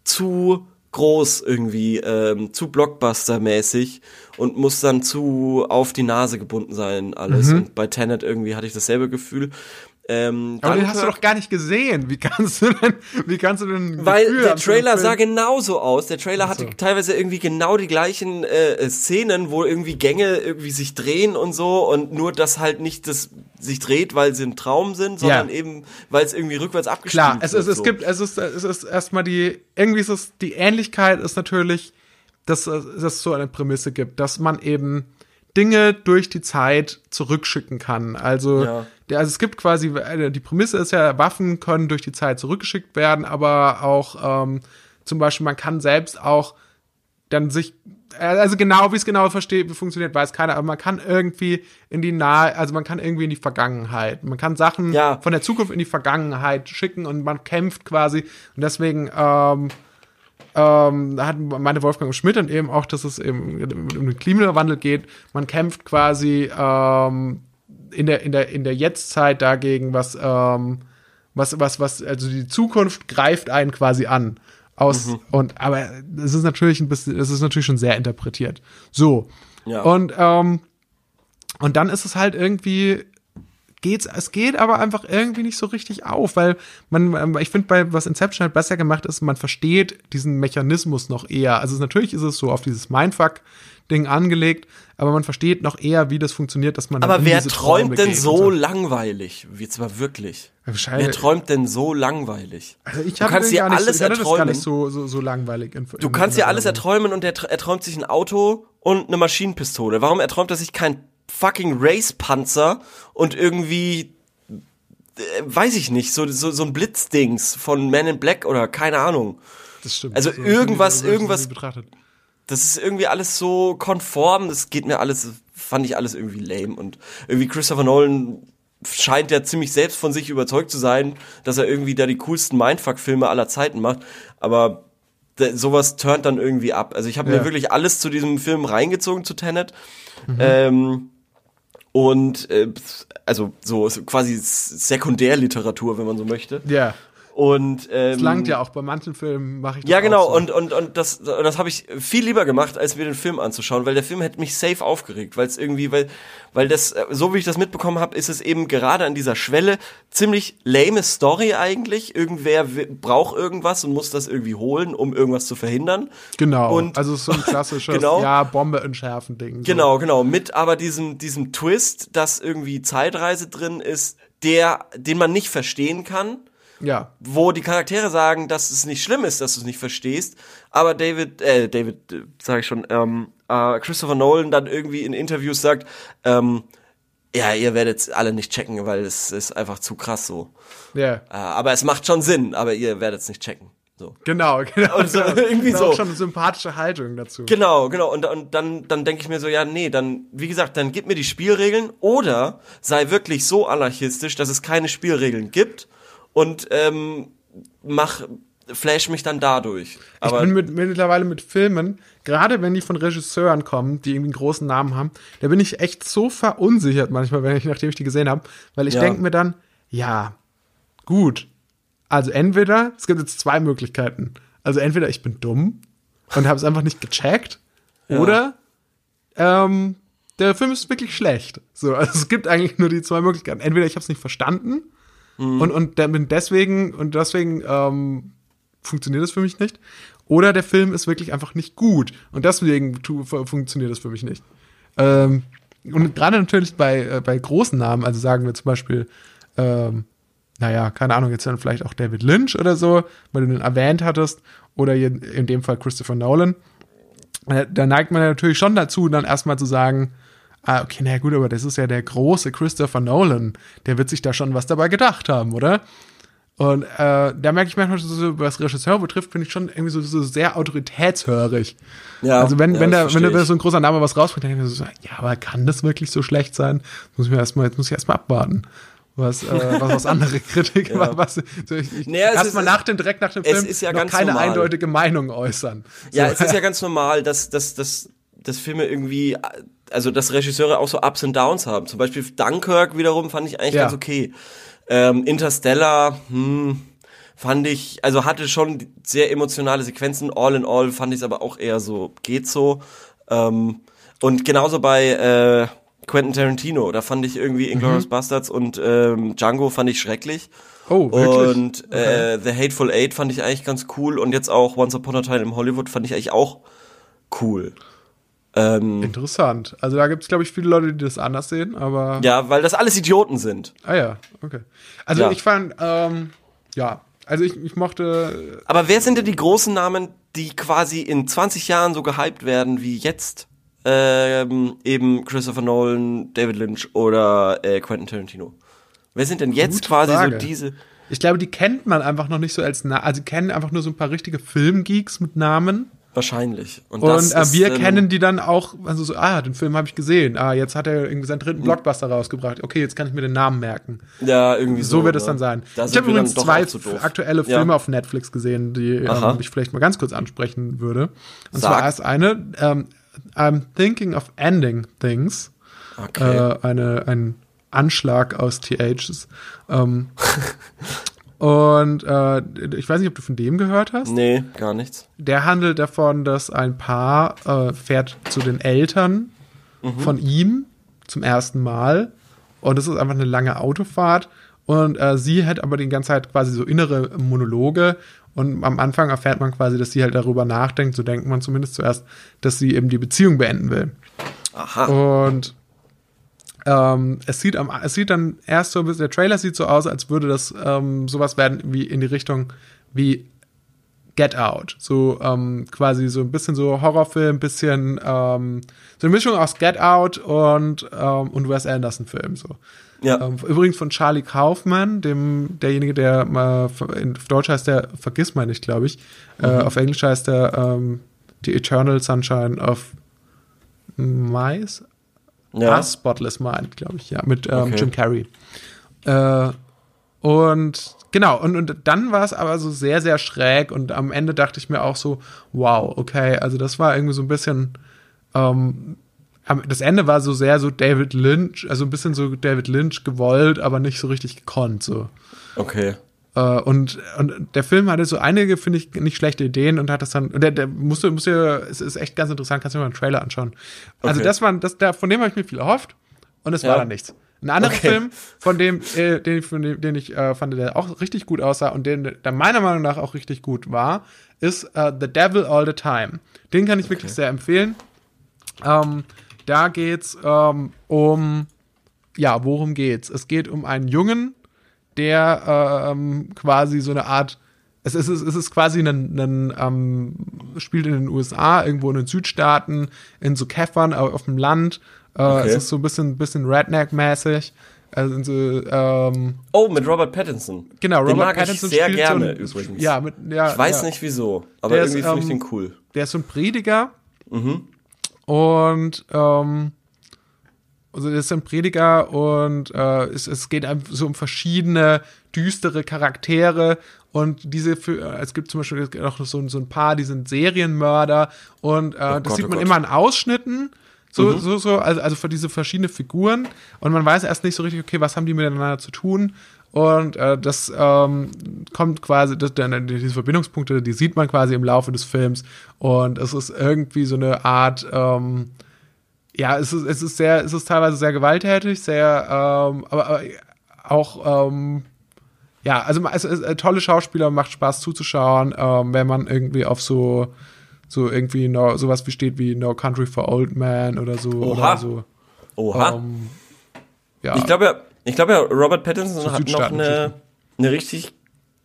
zu groß irgendwie, ähm, zu Blockbuster-mäßig und muss dann zu auf die Nase gebunden sein alles. Und bei Tenet irgendwie hatte ich dasselbe Gefühl. Ähm, Aber den hast du doch gar nicht gesehen. Wie kannst du denn, wie kannst du denn Weil Gefühl der Trailer sah genauso aus. Der Trailer hatte teilweise irgendwie genau die gleichen äh, Szenen, wo irgendwie Gänge irgendwie sich drehen und so und nur, dass halt nicht das sich dreht, weil sie ein Traum sind, sondern Ja. eben, weil es irgendwie rückwärts abgespielt Klar, es, ist, es so. gibt, es ist, es ist erstmal die, irgendwie ist es, die Ähnlichkeit ist natürlich, dass dass es so eine Prämisse gibt, dass man eben Dinge durch die Zeit zurückschicken kann. Also, Ja. der, also es gibt quasi, äh, die Prämisse ist ja, Waffen können durch die Zeit zurückgeschickt werden, aber auch ähm, zum Beispiel, man kann selbst auch dann sich, äh, also genau, wie es genau versteht, wie funktioniert, weiß keiner, aber man kann irgendwie in die nahe, also man kann irgendwie in die Vergangenheit. Man kann Sachen Ja. von der Zukunft in die Vergangenheit schicken und man kämpft quasi. Und deswegen ähm, ähm, da hat meine Wolfgang Schmidt dann eben auch, dass es eben um den Klimawandel geht. Man kämpft quasi ähm, in der in der in der Jetztzeit dagegen, was ähm, was was was also die Zukunft greift einen quasi an aus und aber es ist natürlich ein bisschen es ist natürlich schon sehr interpretiert. So Ja. und ähm, und dann ist es halt irgendwie geht's, es geht aber einfach irgendwie nicht so richtig auf, weil man, ähm, ich finde, bei was Inception halt besser gemacht ist, man versteht diesen Mechanismus noch eher. Also natürlich ist es so auf dieses Mindfuck-Ding angelegt, aber man versteht noch eher, wie das funktioniert, dass man Aber in wer träumt denn so langweilig? Jetzt mal wirklich. Wahrscheinlich- Wer träumt denn so langweilig? Also ich du kannst dir alles so, das gar erträumen. nicht so, so, so langweilig. In, Du kannst dir alles erträumen und er, er träumt sich ein Auto und eine Maschinenpistole. Warum erträumt er sich kein fucking Race-Panzer und irgendwie, äh, weiß ich nicht, so, so, so ein Blitzdings von Man in Black oder keine Ahnung. Das stimmt. also So, irgendwas- irgendwas- betrachtet. Das ist irgendwie alles so konform, das geht mir alles, fand ich alles irgendwie lame und irgendwie Christopher Nolan scheint ja ziemlich selbst von sich überzeugt zu sein, dass er irgendwie da die coolsten Mindfuck-Filme aller Zeiten macht, aber sowas turnt dann irgendwie ab. Also ich habe Ja. mir wirklich alles zu diesem Film reingezogen zu Tenet. Ähm, und äh, also so quasi Sekundärliteratur, wenn man so möchte. Ja, Und ähm, das langt ja auch. Bei manchen Filmen mache ich das ja, genau, so. und, und, und das, das habe ich viel lieber gemacht, als mir den Film anzuschauen, weil der Film hätte mich safe aufgeregt, weil es irgendwie, weil, weil das, äh, so wie ich das mitbekommen habe, ist es eben gerade an dieser Schwelle ziemlich lame Story eigentlich. Irgendwer braucht irgendwas und muss das irgendwie holen, um irgendwas zu verhindern. Genau, Und- also so ein klassisches, Genau. ja, Bombe entschärfen Ding. So. Genau, genau, mit aber diesem, diesem Twist, dass irgendwie Zeitreise drin ist, der, den man nicht verstehen kann. Ja, wo die Charaktere sagen, dass es nicht schlimm ist, dass du es nicht verstehst, aber David, äh, David, äh, sage ich schon, ähm, äh, Christopher Nolan dann irgendwie in Interviews sagt, ähm, ja, ihr werdet es alle nicht checken, weil es ist einfach zu krass so. ja. Äh, aber es macht schon Sinn, aber ihr werdet es nicht checken. So. Genau, genau. Und so, irgendwie ist so. auch schon eine sympathische Haltung dazu. Genau, genau. Und, und dann, dann denke ich mir so, ja, nee, dann, wie gesagt, dann gib mir die Spielregeln oder sei wirklich so anarchistisch, dass es keine Spielregeln gibt und ähm, mach, flash mich dann dadurch. Aber ich bin mit, mittlerweile mit Filmen, gerade wenn die von Regisseuren kommen, die irgendwie einen großen Namen haben, da bin ich echt so verunsichert manchmal, wenn ich, nachdem ich die gesehen habe, weil ich Ja. denke mir dann, ja, gut. Also entweder, es gibt jetzt zwei Möglichkeiten. Also entweder ich bin dumm und habe es einfach nicht gecheckt, oder ähm, der Film ist wirklich schlecht. So, also es gibt eigentlich nur die zwei Möglichkeiten. Entweder ich habe es nicht verstanden und, und bin deswegen und deswegen ähm, funktioniert das für mich nicht. Oder der Film ist wirklich einfach nicht gut und deswegen tu, fu- funktioniert das für mich nicht. Ähm, und gerade natürlich bei, äh, bei großen Namen, also sagen wir zum Beispiel, ähm, naja, keine Ahnung, jetzt dann vielleicht auch David Lynch oder so, weil du den erwähnt hattest, oder in dem Fall Christopher Nolan, äh, da neigt man natürlich schon dazu, dann erstmal zu sagen, ah, okay, na gut, aber das ist ja der große Christopher Nolan, der wird sich da schon was dabei gedacht haben, oder? Und äh, da merke ich manchmal, so, was Regisseur betrifft, bin ich schon irgendwie so, so sehr autoritätshörig. Ja, also wenn, ja, wenn, das da, wenn, da so ein großer Name was rausbringt, dann denke ich mir so, ja, aber kann das wirklich so schlecht sein? Jetzt muss ich mir erstmal, jetzt muss ich erstmal abwarten. Was, äh, was, was andere Kritiker, was, so ich, ich Naja, erstmal nach dem, direkt nach dem Film ja noch keine normal. eindeutige Meinung äußern. Ja, so. es ist ja ganz normal, dass, dass, dass, dass Filme irgendwie, also dass Regisseure auch so Ups und Downs haben. Zum Beispiel Dunkirk wiederum fand ich eigentlich Ja. ganz okay. Ähm, Interstellar, hm, fand ich, also hatte schon sehr emotionale Sequenzen. All in all fand ich es aber auch eher so, geht so. Ähm, und genauso bei, äh, Quentin Tarantino. Da fand ich irgendwie Mhm. Inglourious Bastards und ähm, Django fand ich schrecklich. Oh, wirklich? Und äh, The Hateful Eight fand ich eigentlich ganz cool. Und jetzt auch Once Upon a Time in Hollywood fand ich eigentlich auch cool. Ähm, Interessant. Also da gibt es, glaube ich, viele Leute, die das anders sehen, aber. ja, weil das alles Idioten sind. Ah ja, okay. Also Ja. ich fand, ähm, ja, also ich, ich mochte. Aber wer sind denn die großen Namen, die quasi in 20 Jahren so gehypt werden wie jetzt? Ähm, eben Christopher Nolan, David Lynch oder äh, Quentin Tarantino. Wer sind denn jetzt Gute quasi Frage. so diese? Ich glaube, die kennt man einfach noch nicht so als Na also kennen einfach nur so ein paar richtige Filmgeeks mit Namen. Wahrscheinlich. Und, Und äh, ist, wir ähm, kennen die dann auch, also so, ah, den Film habe ich gesehen. Ah, jetzt hat er irgendwie seinen dritten Blockbuster rausgebracht. Okay, jetzt kann ich mir den Namen merken. Ja, irgendwie so. So wird es ne? dann sein. Da ich habe übrigens zwei aktuelle Ja. Filme auf Netflix gesehen, die ähm, ich vielleicht mal ganz kurz ansprechen würde. Und Sag. zwar erst eine, ähm, I'm thinking of ending things. Okay. Äh, eine, ein Anschlag aus THs. Ähm, und äh, ich weiß nicht, ob du von dem gehört hast. nee, gar nichts. Der handelt davon, dass ein Paar äh, fährt zu den Eltern von ihm zum ersten Mal. Und es ist einfach eine lange Autofahrt. Und äh, sie hat aber die ganze Zeit quasi so innere Monologe. Und am Anfang erfährt man quasi, dass sie halt darüber nachdenkt, so denkt man zumindest zuerst, dass sie eben die Beziehung beenden will. Aha. Und ähm, es sieht am, es sieht dann erst so ein bisschen, der Trailer sieht so aus, als würde das ähm, sowas werden wie in die Richtung wie Get Out. So ähm, quasi so ein bisschen so Horrorfilm, bisschen ähm, so eine Mischung aus Get Out und, ähm, und Wes Anderson-Film. So. Ja. Ähm, übrigens von Charlie Kaufman, dem derjenige, der mal in auf Deutsch heißt der Vergiss mal nicht, glaube ich. Äh, auf Englisch heißt der ähm, The Eternal Sunshine of Mais. Ja. A Spotless Mind, glaube ich, ja, mit ähm, Okay. Jim Carrey. Äh, und genau, und, und dann war es aber so sehr, sehr schräg und am Ende dachte ich mir auch so, wow, okay, also das war irgendwie so ein bisschen, ähm, das Ende war so sehr so David Lynch, also ein bisschen so David Lynch gewollt, aber nicht so richtig gekonnt, so. Okay. Äh, und, und der Film hatte so einige, finde ich, nicht schlechte Ideen und hat das dann, und der, der musste, musste, es ist echt ganz interessant, kannst du dir mal einen Trailer anschauen. Also Okay. das war, das, der, von dem habe ich mir viel erhofft und es war Ja. dann nichts. Ein anderer Okay. Film, von dem, äh, den, ich- von dem, den ich äh, fand, der auch richtig gut aussah und den, der meiner Meinung nach auch richtig gut war, ist äh, The Devil All the Time. Den kann ich wirklich sehr empfehlen. Ähm, da geht's ähm, um, ja, worum geht's? Es geht um einen Jungen, der ähm, quasi so eine Art, es ist, es ist quasi ein, ein ähm, spielt in den USA, irgendwo in den Südstaaten, in so Käffern au- auf dem Land. Äh, Okay. Es ist so ein bisschen, bisschen Redneck-mäßig. Also in so, ähm, Oh, mit Robert Pattinson. genau, Den Robert mag Pattinson ich sehr gerne so ein, übrigens. Ja, mit, ja, ich weiß ja. nicht wieso, aber Der ist, irgendwie finde ich ähm, den cool. Der ist so ein Prediger. Mhm. Und ähm, also der ist ein Prediger und äh, es, es geht einfach so um verschiedene düstere Charaktere und diese für, äh, es gibt zum Beispiel auch so, so ein paar, die sind Serienmörder und äh, das Gott, sieht oh man Gott. immer in Ausschnitten. So, so, so, also, also für diese verschiedenen Figuren und man weiß erst nicht so richtig, okay, was haben die miteinander zu tun und äh, das ähm, kommt quasi, das, diese Verbindungspunkte, die sieht man quasi im Laufe des Films und es ist irgendwie so eine Art, ähm, ja, es ist, es ist sehr, es ist teilweise sehr gewalttätig, sehr, ähm, aber, aber auch, ähm, ja, also es ist äh, tolle Schauspieler, macht Spaß zuzuschauen, ähm, wenn man irgendwie auf so, so irgendwie no, sowas wie steht wie No Country for Old Man oder so Oha. oder so. Oha. Ähm, ja, ich glaube ja, ich glaube ja, Robert Pattinson So hat noch eine, eine richtig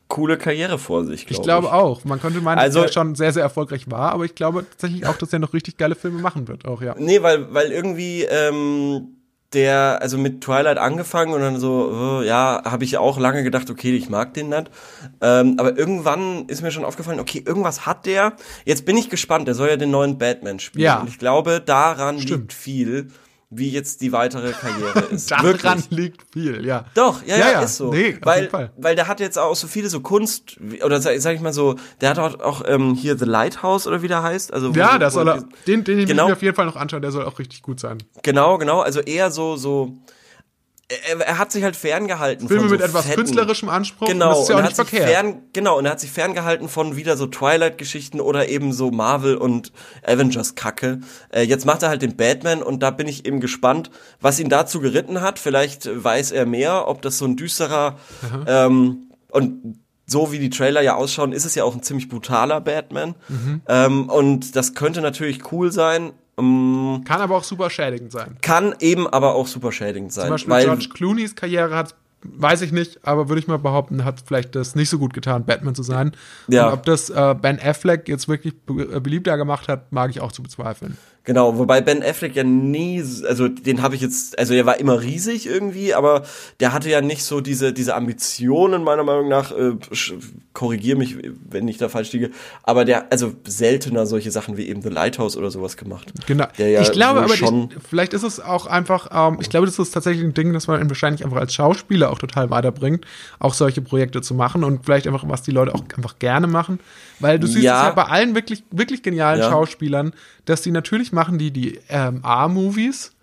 coole Karriere vor sich, glaub ich glaube auch. Man könnte meinen, Also- dass er schon sehr, sehr erfolgreich war, aber ich glaube tatsächlich auch, dass er noch richtig geile Filme machen wird, auch, ja. Nee, weil, weil irgendwie ähm, der, also mit Twilight angefangen und dann so, äh, ja, habe ich auch lange gedacht, okay, ich mag den nicht. Ähm, aber irgendwann ist mir schon aufgefallen, okay, irgendwas hat der. Jetzt bin ich gespannt, der soll ja den neuen Batman spielen. Ja. Und ich glaube, daran Stimmt. liegt viel, wie jetzt die weitere Karriere ist. Daran Wirklich. liegt viel, ja. Doch, ja, Ja, ja, ist so. Nee, auf weil, jeden Fall. weil der hat jetzt auch so viele so Kunst, oder sag, sag ich mal so, der hat auch, auch ähm, hier The Lighthouse oder wie der heißt. Also wo- Ja, das wo- soll er, den, den will Genau. ich mir auf jeden Fall noch anschauen, der soll auch richtig gut sein. Genau, genau. Also eher so, so er, er hat sich halt ferngehalten Filme von so mit etwas fetten, künstlerischem Anspruch. Genau, und das ist ja und auch er nicht hat sich verkehrt. fern, genau, und er hat sich ferngehalten von wieder so Twilight-Geschichten oder eben so Marvel und Avengers-Kacke. Äh, jetzt macht er halt den Batman und da bin ich eben gespannt, was ihn dazu geritten hat. Vielleicht weiß er mehr, ob das so ein düsterer ähm, und so wie die Trailer ja ausschauen, ist es ja auch ein ziemlich brutaler Batman. Mhm. Ähm, und das könnte natürlich cool sein. Ähm, Kann aber auch super schädigend sein. kann eben aber auch super schädigend sein. Zum Beispiel weil, George Clooney's Karriere hat, weiß ich nicht, aber würde ich mal behaupten, hat vielleicht das nicht so gut getan, Batman zu sein. Ja. Und ob das äh, Ben Affleck jetzt wirklich be äh, beliebter gemacht hat, mag ich auch zu bezweifeln. Genau, wobei Ben Affleck ja nie, also den habe ich jetzt, also er war immer riesig irgendwie, aber der hatte ja nicht so diese diese Ambitionen meiner Meinung nach. Äh, Korrigiere mich, wenn ich da falsch liege. Aber der, also seltener solche Sachen wie eben The Lighthouse oder sowas gemacht. Genau. Der ja ich glaube aber, schon- ich, vielleicht ist es auch einfach, ähm, ich glaube, das ist tatsächlich ein Ding, das man ihn wahrscheinlich einfach als Schauspieler auch total weiterbringt, auch solche Projekte zu machen und vielleicht einfach, was die Leute auch einfach gerne machen. Weil du siehst Ja. es ja bei allen wirklich, wirklich genialen Ja. Schauspielern, dass die natürlich machen die die ähm, A-Movies.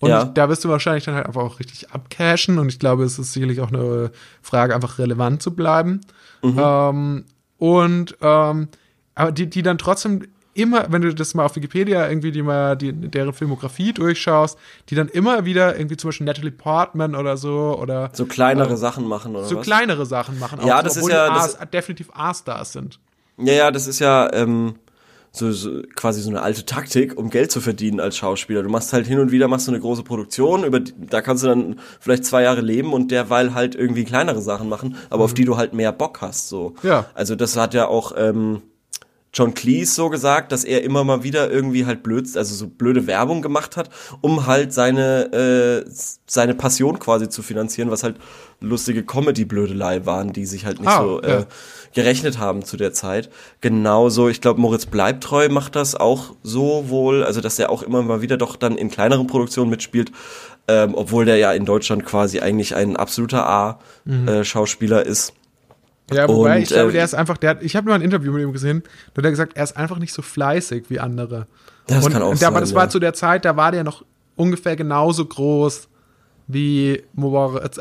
Und Ja. da wirst du wahrscheinlich dann halt einfach auch richtig abcashen. Und ich glaube, es ist sicherlich auch eine Frage, einfach relevant zu bleiben. Mhm. Ähm, und ähm, aber die, die dann trotzdem immer, wenn du das mal auf Wikipedia irgendwie die mal die, deren Filmografie durchschaust, die dann immer wieder irgendwie zum Beispiel Natalie Portman oder so oder so kleinere Sachen machen oder so was? kleinere Sachen machen. Ja, auch, das ist ja- die das- A- definitiv A-Stars sind. Ja, ja, das ist ja ähm, so, so quasi so eine alte Taktik, um Geld zu verdienen als Schauspieler. Du machst halt hin und wieder machst du eine große Produktion, über die, da kannst du dann vielleicht zwei Jahre leben und derweil halt irgendwie kleinere Sachen machen, aber auf die du halt mehr Bock hast. So. Ja. Also das hat ja auch ähm, John Cleese so gesagt, dass er immer mal wieder irgendwie halt blöd, also so blöde Werbung gemacht hat, um halt seine äh, seine Passion quasi zu finanzieren, was halt lustige Comedy-Blödelei waren, die sich halt nicht Ah, so ja. äh, gerechnet haben zu der Zeit. Genauso, ich glaube, Moritz Bleibtreu macht das auch so wohl, also dass er auch immer mal wieder doch dann in kleineren Produktionen mitspielt, ähm, obwohl der ja in Deutschland quasi eigentlich ein absoluter Mhm. A-Schauspieler ist. Ja, wobei Und, ich glaube, äh, der ist einfach, der hat, ich habe nur ein Interview mit ihm gesehen, da hat er gesagt, er ist einfach nicht so fleißig wie andere. Das und, kann auch und, aber sein, das ja. war zu der Zeit, da war der noch ungefähr genauso groß wie Moritz, äh,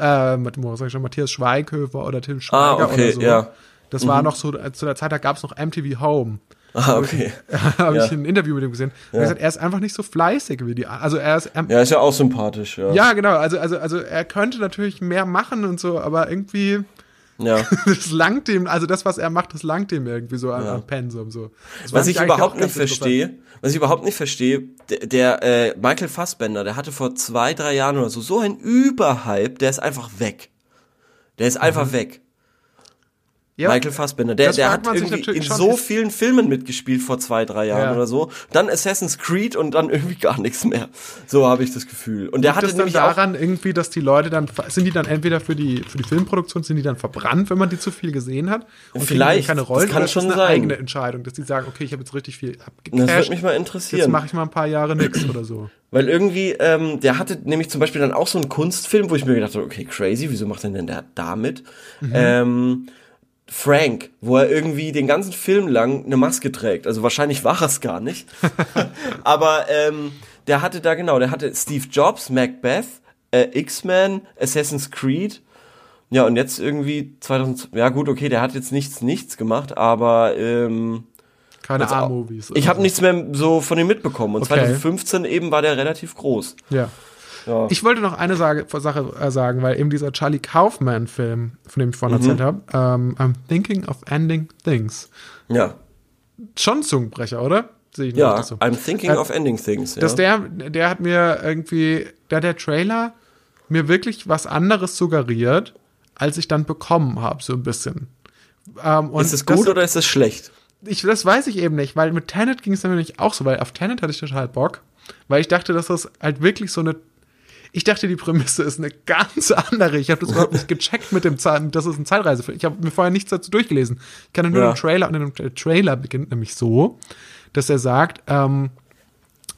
sag ich schon, Matthias Schweighöfer oder Tim Schweiger Ah, okay, oder so. ja. Das war noch so, äh, zu der Zeit, da gab es noch MTV Home. Ah, okay. habe Ja. ich ein Interview mit ihm gesehen. Und er hat gesagt, er ist einfach nicht so fleißig wie die. Also er ist, er, Ja, ist ja auch sympathisch, ja. ja, genau. Also, also, also er könnte natürlich mehr machen und so, aber irgendwie ja. das langt ihm, also das, was er macht, das langt ihm irgendwie so an, Ja. an Pensum. So. Was ich überhaupt nicht verstehe, was ich überhaupt nicht verstehe, der, äh, Michael Fassbender, der hatte vor zwei, drei Jahren oder so so ein Überhype, der ist einfach weg. Der ist einfach weg. Ja, Michael Fassbender, der, das der hat irgendwie in so ist- vielen Filmen mitgespielt vor zwei, drei Jahren Ja. oder so. Dann Assassin's Creed und dann irgendwie gar nichts mehr. So habe ich das Gefühl. Und der hatte das dann daran irgendwie, dass die Leute dann, sind die dann entweder für die, für die Filmproduktion, sind die dann verbrannt, wenn man die zu viel gesehen hat? Und Vielleicht, keine das Rollen, kann oder ist schon das eine sein. eigene Entscheidung, dass die sagen, okay, ich habe jetzt richtig viel Das würde abgecasht, mich mal jetzt interessieren. mache ich mal ein paar Jahre nichts oder so. Weil irgendwie, ähm, der hatte nämlich zum Beispiel dann auch so einen Kunstfilm, wo ich mir gedacht habe, okay, crazy, wieso macht denn denn der da mit? Ähm, Frank, wo er irgendwie den ganzen Film lang eine Maske trägt. Also wahrscheinlich war es gar nicht. Aber ähm, der hatte da genau, der hatte Steve Jobs, Macbeth, äh, X-Men, Assassin's Creed. Ja, und jetzt irgendwie 2000, ja gut, okay, der hat jetzt nichts, nichts gemacht, aber ähm, Keine A-Movies. ich habe nichts mehr so von ihm mitbekommen. Und Okay. 2015 eben war der relativ groß. Ja. Ja. Ich wollte noch eine Sage, Sache äh, sagen, weil eben dieser Charlie Kaufman-Film, von dem ich vorhin Mhm. erzählt habe, ähm, I'm Thinking of Ending Things. Ja. Schon Zungenbrecher, oder? Sehe ich Ja, so. I'm thinking Äh, of ending things. Ja. Dass der, der hat mir irgendwie, da der Trailer mir wirklich was anderes suggeriert, als ich dann bekommen habe, so ein bisschen. Ähm, ist es gut das, oder ist es schlecht? ich, das weiß ich eben nicht, weil mit Tenet ging es nämlich auch so, weil auf Tenet hatte ich total Bock, weil ich dachte, dass das halt wirklich so eine ich dachte, die Prämisse ist eine ganz andere. Ich habe das überhaupt nicht gecheckt mit dem Zahl, das ist ein Zeitreisefilm. Ich habe mir vorher nichts dazu durchgelesen. Ich kenne nur Ja. den Trailer und dem Trailer beginnt nämlich so, dass er sagt, ähm,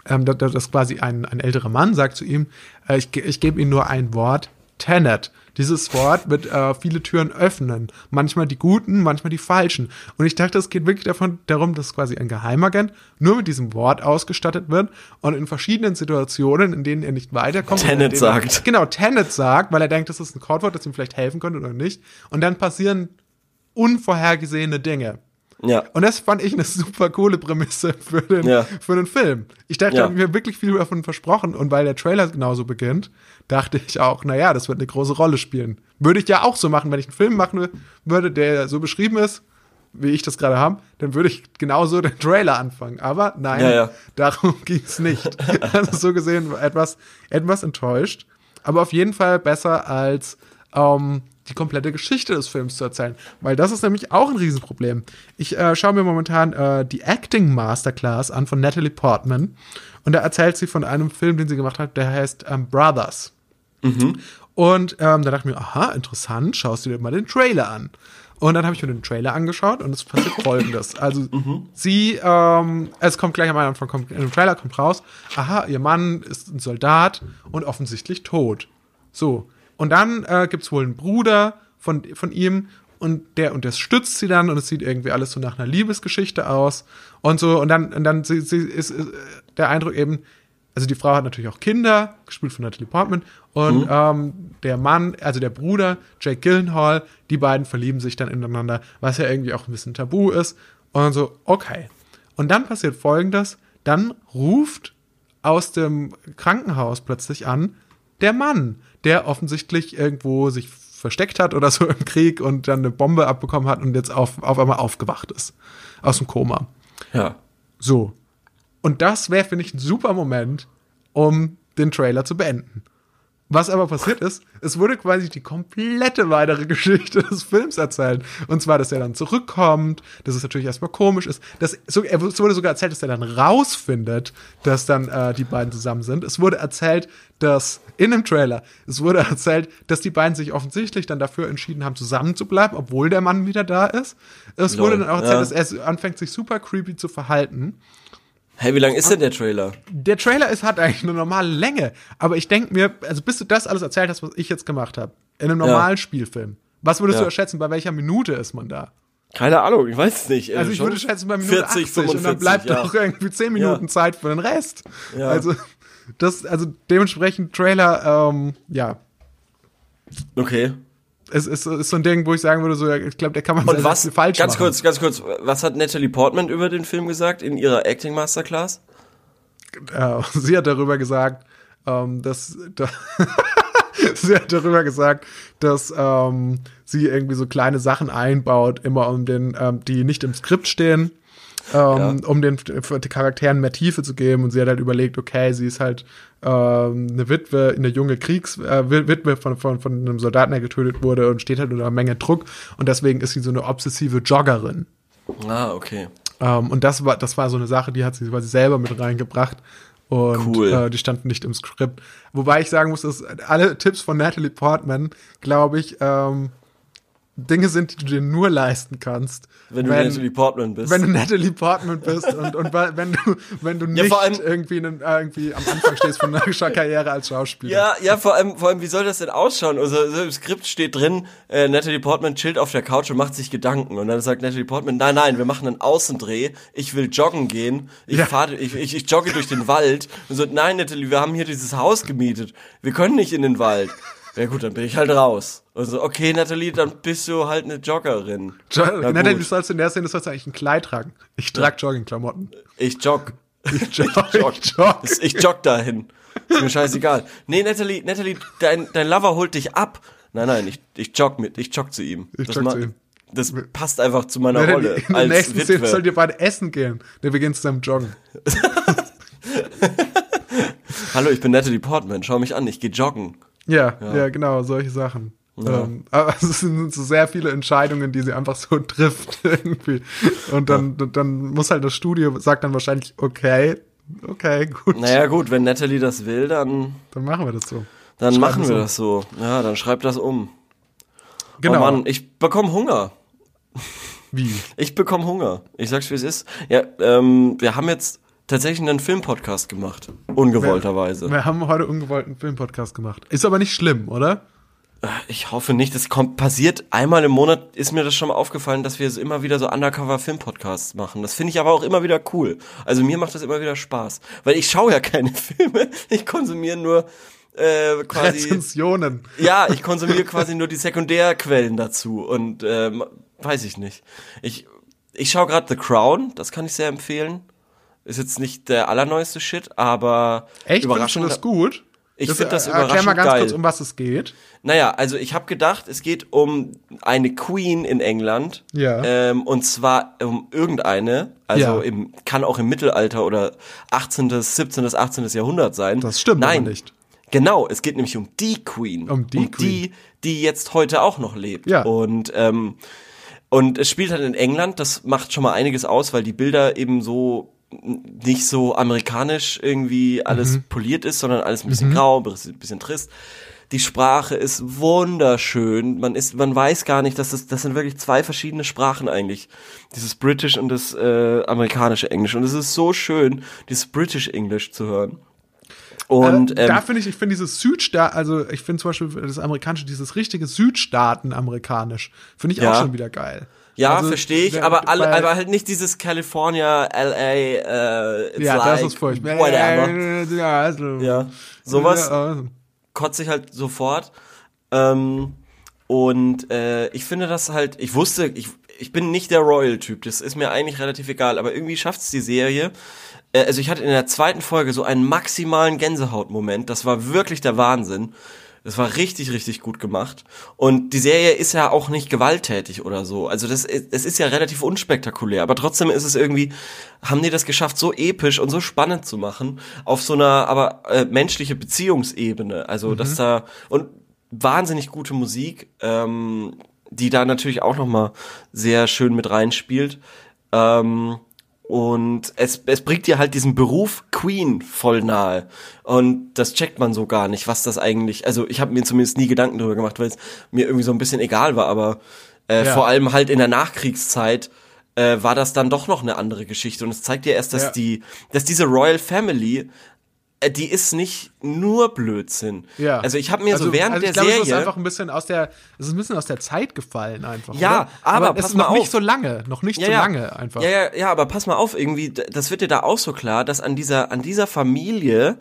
ähm, dass, dass quasi ein, ein älterer Mann sagt zu ihm, äh, ich, ich gebe Ihnen nur ein Wort, Tenet. Dieses Wort wird äh, viele Türen öffnen. Manchmal die guten, manchmal die falschen. Und ich dachte, es geht wirklich davon, darum, dass quasi ein Geheimagent nur mit diesem Wort ausgestattet wird und in verschiedenen Situationen, in denen er nicht weiterkommt. Tenet sagt. Er, genau, Tenet sagt, weil er denkt, das ist ein Codewort, das ihm vielleicht helfen könnte oder nicht. Und dann passieren unvorhergesehene Dinge. Ja. Und das fand ich eine super coole Prämisse für den, Ja. für den Film. Ich dachte, Ja. mir wirklich viel davon versprochen. Und weil der Trailer genauso beginnt, dachte ich auch, naja, das wird eine große Rolle spielen. Würde ich ja auch so machen, wenn ich einen Film machen würde, der so beschrieben ist, wie ich das gerade habe, dann würde ich genauso den Trailer anfangen. Aber nein, Ja, ja. darum ging es nicht. also so gesehen etwas, etwas enttäuscht. Aber auf jeden Fall besser als ähm, die komplette Geschichte des Films zu erzählen. Weil das ist nämlich auch ein Riesenproblem. Ich äh, schaue mir momentan äh, die Acting Masterclass an von Natalie Portman. Und da erzählt sie von einem Film, den sie gemacht hat, der heißt ähm, Brothers. Und ähm, da dachte ich mir, aha, interessant, schaust du dir mal den Trailer an. Und dann habe ich mir den Trailer angeschaut und es passiert folgendes. Also sie, ähm, es kommt gleich am Anfang, kommt, im Trailer kommt raus, aha, ihr Mann ist ein Soldat und offensichtlich tot. So. Und dann äh, gibt's wohl einen Bruder von, von ihm und der unterstützt sie dann und es sieht irgendwie alles so nach einer Liebesgeschichte aus und so. Und dann, und dann sie, sie ist, ist der Eindruck eben, also die Frau hat natürlich auch Kinder, gespielt von Natalie Portman, und ähm, der Mann, also der Bruder, Jake Gyllenhaal, die beiden verlieben sich dann ineinander, was ja irgendwie auch ein bisschen tabu ist. Und so, okay. Und dann passiert folgendes, dann ruft aus dem Krankenhaus plötzlich an der Mann, der offensichtlich irgendwo sich versteckt hat oder so im Krieg und dann eine Bombe abbekommen hat und jetzt auf, auf einmal aufgewacht ist. Aus dem Koma. Ja. So. Und das wäre, finde ich, ein super Moment, um den Trailer zu beenden. Was aber passiert ist, es wurde quasi die komplette weitere Geschichte des Films erzählt. Und zwar, dass er dann zurückkommt, dass es natürlich erstmal komisch ist. Dass, so, es wurde sogar erzählt, dass er dann rausfindet, dass dann äh, die beiden zusammen sind. Es wurde erzählt, dass in dem Trailer, es wurde erzählt, dass die beiden sich offensichtlich dann dafür entschieden haben, zusammen zu bleiben, obwohl der Mann wieder da ist. Es Lol, wurde dann auch erzählt, ja. dass er anfängt, sich super creepy zu verhalten. Hey, wie lang ist denn der Trailer? Der Trailer ist, hat eigentlich eine normale Länge, aber ich denke mir, also bis du das alles erzählt hast, was ich jetzt gemacht habe, in einem normalen Spielfilm, was würdest Ja. du schätzen, bei welcher Minute ist man da? Keine Ahnung, ich weiß es nicht. Also ich würde schätzen bei Minute 40, 80 und dann 45, bleibt ja. doch irgendwie 10 Minuten Ja. Zeit für den Rest. Ja. Also das, also dementsprechend Trailer, ähm, ja, Okay. Es ist, ist so ein Ding, wo ich sagen würde, so, ich glaube, der kann man Und was, falsch ganz machen. kurz, ganz kurz, was hat Natalie Portman über den Film gesagt in ihrer Acting Masterclass? äh, sie hat darüber gesagt, ähm, dass da, sie hat darüber gesagt, dass ähm, sie irgendwie so kleine Sachen einbaut, immer um den, ähm, die nicht im Skript stehen. Ähm, um den die Charakteren mehr Tiefe zu geben und sie hat halt überlegt, okay, sie ist halt ähm, eine Witwe, eine junge Kriegs äh, Witwe von, von, von einem Soldaten, der getötet wurde und steht halt unter einer Menge Druck und deswegen ist sie so eine obsessive Joggerin. Ah, okay. Ähm, und das war, das war so eine Sache, die hat sie quasi selber mit reingebracht. Und Cool. äh, die standen nicht im Skript. Wobei ich sagen muss, dass alle Tipps von Natalie Portman, glaube ich, ähm, Dinge sind, die du dir nur leisten kannst. Wenn du Natalie Portman bist. Wenn du Natalie Portman bist und, und wenn du, wenn du nicht vor allem- irgendwie, einen, äh, irgendwie am Anfang stehst von einer Karriere als Schauspieler. ja, ja, vor allem, vor allem, wie soll das denn ausschauen? Also, so im Skript steht drin, äh, Natalie Portman chillt auf der Couch und macht sich Gedanken. Und dann sagt Natalie Portman, nein, nein, wir machen einen Außendreh. Ich will joggen gehen. Ich Ja. fahre, ich, ich, ich jogge durch den Wald. Und so, nein, Natalie, wir haben hier dieses Haus gemietet. Wir können nicht in den Wald. Ja gut, dann bin ich halt raus. Und so, okay, Natalie, dann bist du halt eine Joggerin. Jo Na Natalie, gut. du sollst in der Szene, du sollst eigentlich ein Kleid tragen. Ich trage Joggingklamotten. Ich jogg. Ich jogg. jogg. Ich jogg. Ich jogg dahin. Ist mir scheißegal. Nee, Natalie, Natalie, dein, dein Lover holt dich ab. Nein, nein, ich, ich jogg mit, ich jogg zu ihm. Ich das jogg zu ihm. Das passt einfach zu meiner Natalie, Rolle in der als nächsten Szene sollt ihr beide essen gehen. Der beginnt zusammen joggen. Hallo, ich bin Natalie Portman, schau mich an, ich geh joggen. Ja, ja, genau, solche Sachen. Ähm, aber es sind so sehr viele Entscheidungen, die sie einfach so trifft irgendwie. Und dann, dann muss halt das Studio, sagt dann wahrscheinlich, okay, okay, gut, Naja gut, wenn Natalie das will, dann, dann machen wir das so. dann Schreiben machen wir so. das so. Ja, dann schreib das um. Genau. Oh Mann, ich bekomme Hunger. Wie? Ich bekomme Hunger. Ich sag's wie es ist. Ja, ähm, wir haben jetzt tatsächlich einen Filmpodcast gemacht. Ungewollterweise. Wir haben heute ungewollten Filmpodcast gemacht. Ist aber nicht schlimm, oder? Ich hoffe nicht. Das kommt passiert einmal im Monat. Ist mir das schon mal aufgefallen, dass wir immer wieder so Undercover Film Podcasts machen. Das finde ich aber auch immer wieder cool. Also mir macht das immer wieder Spaß, weil ich schaue ja keine Filme. Ich konsumiere nur äh, quasi Rezensionen. Ja, ich konsumiere quasi nur die Sekundärquellen dazu und ähm, weiß ich nicht. Ich ich schaue gerade The Crown. Das kann ich sehr empfehlen. Ist jetzt nicht der allerneueste Shit, aber Echt? Findest du überraschend. das gut? Ich finde das äh, Erklär mal überraschend ganz geil. kurz, um was es geht. Naja, also ich habe gedacht, es geht um eine Queen in England. Ja. Ähm, und zwar um irgendeine, also Ja. im, kann auch im Mittelalter oder 18., 17., 18. Jahrhundert sein. Das stimmt Nein, nicht. Genau, es geht nämlich um die Queen. Um die die, die jetzt heute auch noch lebt. Ja. Und, ähm, und es spielt halt in England, das macht schon mal einiges aus, weil die Bilder eben so nicht so amerikanisch irgendwie alles Mhm. poliert ist, sondern alles ein bisschen grau, ein bisschen, trist. Die Sprache ist wunderschön. Man ist, man weiß gar nicht, dass das, das sind wirklich zwei verschiedene Sprachen eigentlich. Dieses British und das äh, amerikanische Englisch. Und es ist so schön, dieses British English zu hören. Und äh, ähm, da finde ich, ich finde dieses Südstaat, also ich finde zum Beispiel das amerikanische, dieses richtige Südstaaten-amerikanisch, finde ich auch Ja. schon wieder geil. Ja, Also, verstehe ich, aber, alle, aber halt nicht dieses California, LA, äh, it's ja, like, das ist furchtbar. whatever. Ja, also, Ja, sowas Ja, also. kotze ich halt sofort. Ähm, und äh, ich finde das halt, ich wusste, ich, ich bin nicht der Royal-Typ, das ist mir eigentlich relativ egal, aber irgendwie schafft's die Serie. Äh, also ich hatte in der zweiten Folge so einen maximalen Gänsehautmoment, das war wirklich der Wahnsinn. Das war richtig, richtig gut gemacht. Und die Serie ist ja auch nicht gewalttätig oder so. Also das ist, es ist ja relativ unspektakulär. Aber trotzdem ist es irgendwie, haben die das geschafft, so episch und so spannend zu machen. Auf so einer, aber äh, menschliche Beziehungsebene. Also, dass da, und wahnsinnig gute Musik, ähm, die da natürlich auch nochmal sehr schön mit reinspielt. Ähm, und es, es bringt dir halt diesen Beruf Queen voll nahe. Und das checkt man so gar nicht, was das eigentlich. Also ich habe mir zumindest nie Gedanken darüber gemacht, weil es mir irgendwie so ein bisschen egal war, aber äh, Ja. vor allem halt in der Nachkriegszeit äh, war das dann doch noch eine andere Geschichte. Und es zeigt dir erst, dass Ja. die, dass diese Royal Family, die ist nicht nur Blödsinn. Ja. Also ich habe mir so während also ich der glaube, Es ist Serie. einfach ein bisschen aus der, es ist ein bisschen aus der Zeit gefallen einfach. Ja, oder? aber es pass ist mal noch auf. nicht so lange, noch nicht so lange einfach. Ja, ja, ja, aber pass mal auf, irgendwie, das wird dir da auch so klar, dass an dieser, an dieser Familie,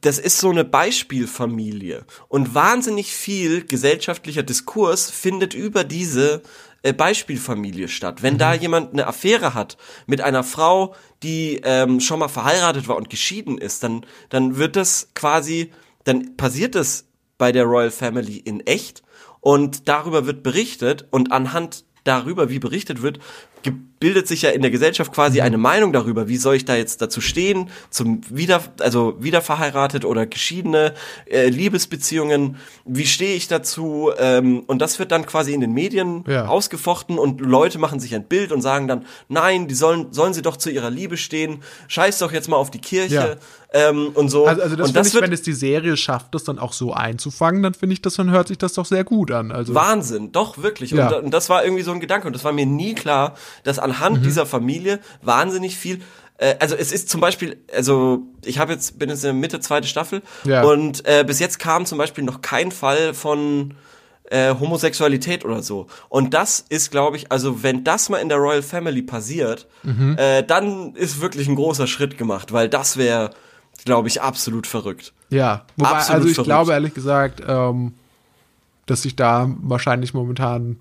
das ist so eine Beispielfamilie. Und wahnsinnig viel gesellschaftlicher Diskurs findet über diese äh, Beispielfamilie statt. Wenn Mhm. da jemand eine Affäre hat mit einer Frau, die ähm, schon mal verheiratet war und geschieden ist, dann, dann wird das quasi, dann passiert das bei der Royal Family in echt und darüber wird berichtet und anhand darüber, wie berichtet wird, ge- bildet sich ja in der Gesellschaft quasi Mhm. eine Meinung darüber, wie soll ich da jetzt dazu stehen, zum wieder, also wieder verheiratet oder geschiedene äh, Liebesbeziehungen, wie stehe ich dazu? Ähm, und das wird dann quasi in den Medien Ja. ausgefochten und Leute machen sich ein Bild und sagen dann, nein, die sollen, sollen sie doch zu ihrer Liebe stehen, scheiß doch jetzt mal auf die Kirche ähm, und so. Also, also das und finde ich, wenn es die Serie schafft, das dann auch so einzufangen, dann finde ich das, dann hört sich das doch sehr gut an. Also Wahnsinn, doch wirklich. Ja. Und, und das war irgendwie so ein Gedanke und das war mir nie klar, dass anhand Mhm. dieser Familie wahnsinnig viel äh, also es ist zum Beispiel, also ich habe jetzt bin jetzt in der Mitte zweite Staffel Ja. und äh, bis jetzt kam zum Beispiel noch kein Fall von äh, Homosexualität oder so. Und das ist, glaube ich, also wenn das mal in der Royal Family passiert, Mhm. äh, dann ist wirklich ein großer Schritt gemacht, weil das wäre, glaube ich, absolut verrückt. Ja, wobei, Absolut also ich verrückt. glaube ehrlich gesagt, ähm, dass sich da wahrscheinlich momentan,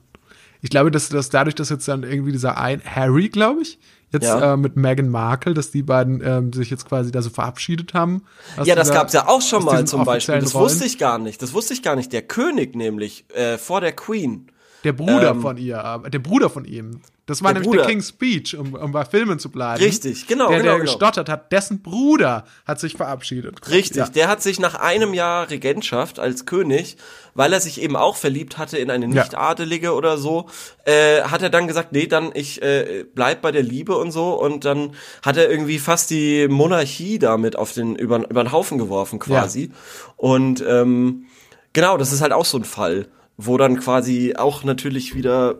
ich glaube, dass, dass dadurch, dass jetzt dann irgendwie dieser ein Harry, glaube ich, jetzt Ja. äh, mit Meghan Markle, dass die beiden ähm, sich jetzt quasi da so verabschiedet haben. Ja, das dieser- gab's ja auch schon mal zum Beispiel. Das Rollen. wusste ich gar nicht. Das wusste ich gar nicht. Der König nämlich äh, vor der Queen. Der Bruder ähm, von ihr, der Bruder von ihm. Das war Der nämlich Bruder. der King's Speech, um, um bei Filmen zu bleiben. Richtig, genau, Der, genau, der genau. gestottert hat, dessen Bruder hat sich verabschiedet. Richtig, Ja. der hat sich nach einem Jahr Regentschaft als König, weil er sich eben auch verliebt hatte in eine Ja. Nicht-Adelige oder so, äh, hat er dann gesagt, nee, dann ich äh, bleib bei der Liebe und so und dann hat er irgendwie fast die Monarchie damit auf den über, über den Haufen geworfen quasi und ähm, genau, das ist halt auch so ein Fall, wo dann quasi auch natürlich wieder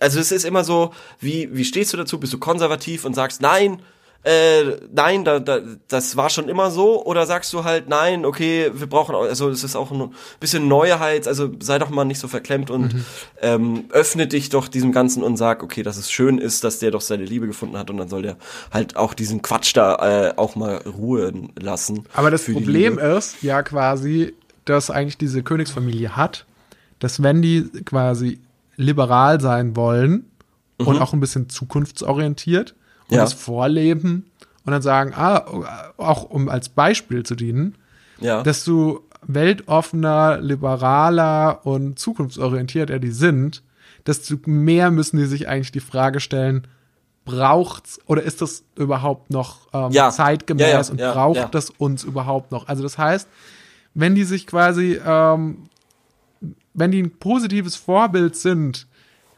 also es ist immer so, wie, wie stehst du dazu? Bist du konservativ und sagst, nein, äh, nein, da, da, das war schon immer so? Oder sagst du halt, nein, okay, wir brauchen, auch, also es ist auch ein bisschen Neuheit, also sei doch mal nicht so verklemmt und mhm. ähm, öffne dich doch diesem Ganzen und sag, okay, dass es schön ist, dass der doch seine Liebe gefunden hat und dann soll der halt auch diesen Quatsch da äh, auch mal ruhen lassen. Aber das Problem ist ja quasi, dass eigentlich diese Königsfamilie hat, dass wenn die quasi liberal sein wollen mhm. und auch ein bisschen zukunftsorientiert, und ja. das vorleben und dann sagen, ah, auch um als Beispiel zu dienen, ja. dass du weltoffener, liberaler und zukunftsorientierter die sind, desto mehr müssen die sich eigentlich die Frage stellen, braucht's oder ist das überhaupt noch ähm, ja. zeitgemäß und braucht das uns überhaupt noch? Also das heißt, wenn die sich quasi, ähm, wenn die ein positives Vorbild sind,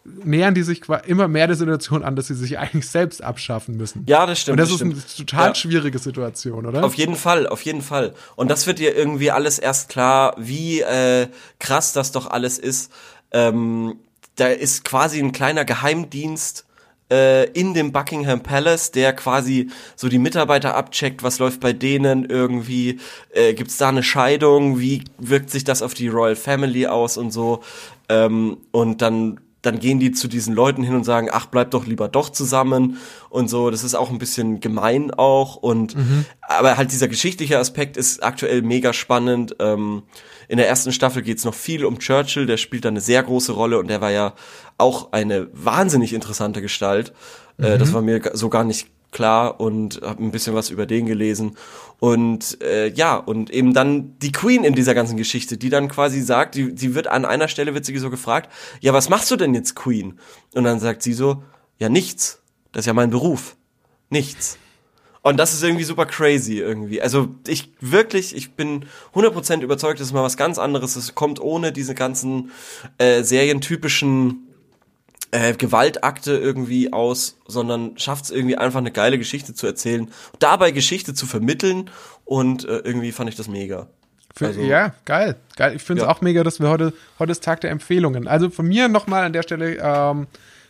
nähern die sich immer mehr der Situation an, dass sie sich eigentlich selbst abschaffen müssen. Ja, das stimmt. Und das, das ist eine total ja. schwierige Situation, oder? Auf jeden Fall, auf jeden Fall. Und das wird dir irgendwie alles erst klar, wie äh, krass das doch alles ist. Ähm, da ist quasi ein kleiner Geheimdienst äh, in dem Buckingham Palace, der quasi so die Mitarbeiter abcheckt, was läuft bei denen irgendwie, äh, gibt's da eine Scheidung, wie wirkt sich das auf die Royal Family aus und so. Ähm, und dann dann gehen die zu diesen Leuten hin und sagen, ach, bleib doch lieber doch zusammen und so. Das ist auch ein bisschen gemein auch und mhm. aber halt dieser geschichtliche Aspekt ist aktuell mega spannend. Ähm, in der ersten Staffel geht's noch viel um Churchill, der spielt da eine sehr große Rolle und der war ja auch eine wahnsinnig interessante Gestalt. Mhm. Äh, das mhm. war mir so gar nicht klar und habe ein bisschen was über den gelesen und äh, ja und eben dann die Queen in dieser ganzen Geschichte, die dann quasi sagt, die, die wird an einer Stelle wird sie so gefragt, ja was machst du denn jetzt Queen? Und dann sagt sie so, ja nichts, das ist ja mein Beruf, nichts. Und das ist irgendwie super crazy irgendwie. Also ich wirklich, ich bin 100% überzeugt, dass es mal was ganz anderes ist. Es kommt ohne diese ganzen äh, serientypischen äh, Gewaltakte irgendwie aus, sondern schafft es irgendwie einfach eine geile Geschichte zu erzählen, dabei Geschichte zu vermitteln und äh, irgendwie fand ich das mega. Für, also, ja, geil. geil. Ich finde es ja. auch mega, dass wir heute, heute ist Tag der Empfehlungen. Also von mir nochmal an der Stelle, ähm,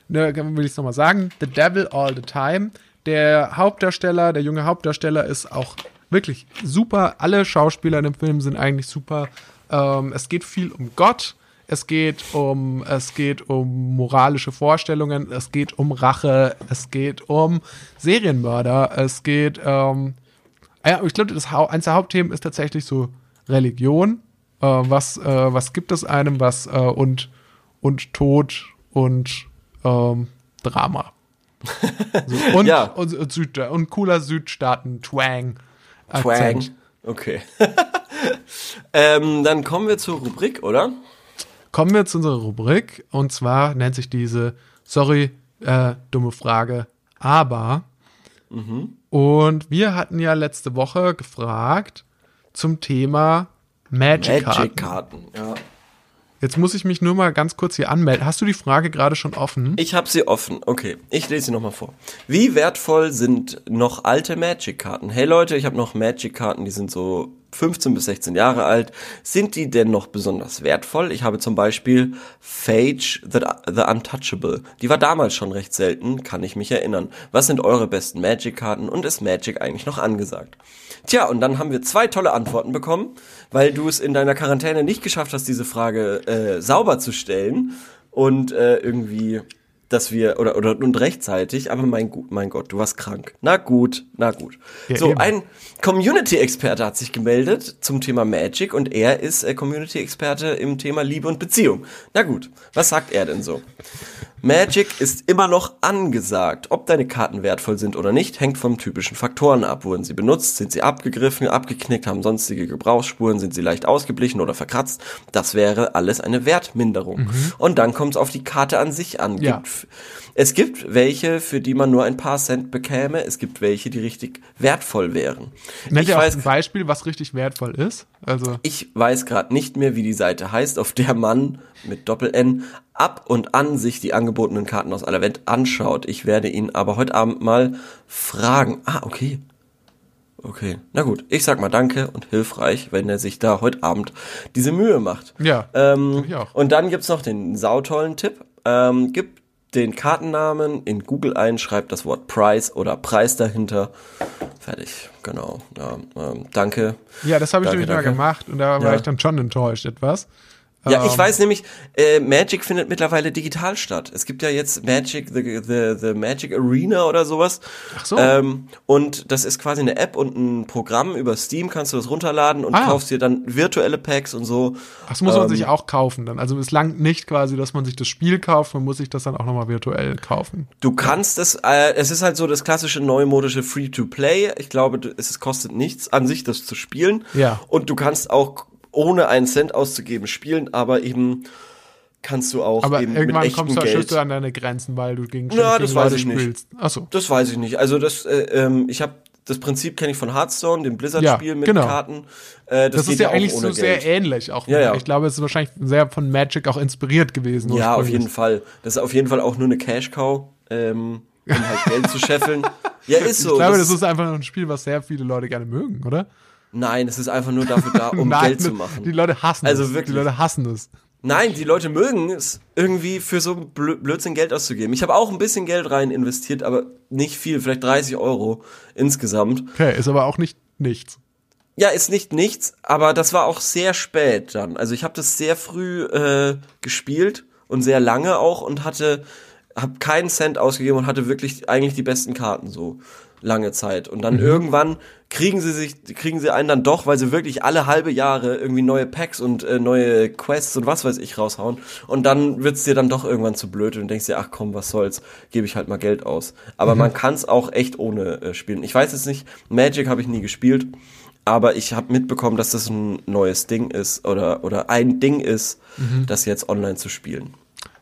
ne, will ich es nochmal sagen, The Devil All the Time. Der Hauptdarsteller, der junge Hauptdarsteller ist auch wirklich super. Alle Schauspieler in dem Film sind eigentlich super. Ähm, es geht viel um Gott es geht um, es geht um moralische Vorstellungen, es geht um Rache, es geht um Serienmörder, es geht, ähm, ja, ich glaube, das eins der Hauptthemen ist tatsächlich so Religion. Äh, was, äh, was gibt es einem, was äh, und, und Tod und ähm, Drama. So, und, ja. und, und, Süd, und cooler Südstaaten-Twang. Twang. Okay. ähm, dann kommen wir zur Rubrik, oder? Kommen wir zu unserer Rubrik und zwar nennt sich diese, sorry, äh, dumme Frage, aber. Mhm. Und wir hatten ja letzte Woche gefragt zum Thema Magic-Karten. Magic-Karten, ja. Jetzt muss ich mich nur mal ganz kurz hier anmelden. Hast du die Frage gerade schon offen? Ich habe sie offen. Okay, ich lese sie nochmal vor. Wie wertvoll sind noch alte Magic-Karten? Hey Leute, ich habe noch Magic-Karten, die sind so 15 bis 16 Jahre alt. Sind die denn noch besonders wertvoll? Ich habe zum Beispiel Phage the, the Untouchable. Die war damals schon recht selten, kann ich mich erinnern. Was sind eure besten Magic-Karten und ist Magic eigentlich noch angesagt? Tja, und dann haben wir zwei tolle Antworten bekommen, weil du es in deiner Quarantäne nicht geschafft hast, diese Frage äh, sauber zu stellen und äh, irgendwie dass wir, oder, oder, und rechtzeitig, aber mein, mein Gott, du warst krank. Na gut, na gut. Ja, so, eben. ein Community-Experte hat sich gemeldet zum Thema Magic und er ist äh, Community-Experte im Thema Liebe und Beziehung. Na gut, was sagt er denn so? Magic ist immer noch angesagt. Ob deine Karten wertvoll sind oder nicht, hängt vom typischen Faktoren ab. Wurden sie benutzt, sind sie abgegriffen, abgeknickt, haben sonstige Gebrauchsspuren, sind sie leicht ausgeblichen oder verkratzt. Das wäre alles eine Wertminderung. Mhm. Und dann kommt es auf die Karte an sich an. Ja. Es gibt welche, für die man nur ein paar Cent bekäme. Es gibt welche, die richtig wertvoll wären. Nennt ihr auch ein Beispiel, was richtig wertvoll ist? Also ich weiß gerade nicht mehr, wie die Seite heißt, auf der man mit Doppel-N ab und an sich die angebotenen Karten aus aller Welt anschaut. Ich werde ihn aber heute Abend mal fragen. Ah, okay. Okay, na gut. Ich sag mal Danke und hilfreich, wenn er sich da heute Abend diese Mühe macht. Ja. Ähm, ich auch. Und dann gibt's noch den sautollen Tipp. Ähm, gibt den Kartennamen in Google ein, schreibt das Wort Price oder Preis dahinter. Fertig, genau. Ja, ähm, danke. Ja, das habe ich Danke, nämlich mal danke. gemacht und da war Ja. ich dann schon enttäuscht etwas. Ja, ich Ähm, weiß nämlich, äh, Magic findet mittlerweile digital statt. Es gibt ja jetzt Magic, the, the, the Magic Arena oder sowas. Ach so. Ähm, und das ist quasi eine App und ein Programm. Über Steam kannst du das runterladen und Ah. kaufst dir dann virtuelle Packs und so. Das muss man ähm, sich auch kaufen dann. Also es langt nicht quasi, dass man sich das Spiel kauft, man muss sich das dann auch nochmal virtuell kaufen. Du kannst es, äh, es ist halt so das klassische neumodische Free-to-Play. Ich glaube, es kostet nichts an sich, das zu spielen. Ja. Und du kannst auch ohne einen Cent auszugeben spielen, aber eben kannst du auch Aber eben irgendwann mit echtem kommst du, Geld. an deine Grenzen, weil du gegen, Ja, gegen das weiß Leute ich nicht. spielst. Achso. Das weiß ich nicht. Also das, äh, ähm, ich habe das Prinzip kenne ich von Hearthstone, dem Blizzard-Spiel Ja, mit genau. Karten. Äh, das, Das, ist ja eigentlich so Geld. sehr ähnlich auch. Ja, ja. Ich glaube, es ist wahrscheinlich sehr von Magic auch inspiriert gewesen. Ja, auf jeden Fall. Das ist auf jeden Fall auch nur eine Cash-Cow, ähm, um halt Geld zu scheffeln. Ja, ist so. Ich glaube, Das das ist einfach ein Spiel, was sehr viele Leute gerne mögen, oder? Nein, es ist einfach nur dafür da, um Nein, Geld zu machen. Die Leute hassen Also es. wirklich. Die Leute hassen es. Nein, die Leute mögen es, irgendwie für so Blö Blödsinn Geld auszugeben. Ich habe auch ein bisschen Geld rein investiert, aber nicht viel, vielleicht 30 Euro insgesamt. Okay, ist aber auch nicht nichts. Ja, ist nicht nichts, aber das war auch sehr spät dann. Also ich habe das sehr früh äh, gespielt und sehr lange auch und hatte, habe keinen Cent ausgegeben und hatte wirklich eigentlich die besten Karten so lange Zeit. Und dann Mhm. irgendwann kriegen sie sich, kriegen sie einen dann doch, weil sie wirklich alle halbe Jahre irgendwie neue Packs und äh, neue Quests und was weiß ich raushauen. Und dann wird's dir dann doch irgendwann zu blöd und denkst dir, ach komm, was soll's, gebe ich halt mal Geld aus. Aber Mhm. man kann's auch echt ohne äh, spielen. Ich weiß jetzt nicht, Magic habe ich nie gespielt. Aber ich habe mitbekommen, dass das ein neues Ding ist oder, oder ein Ding ist, Mhm. das jetzt online zu spielen.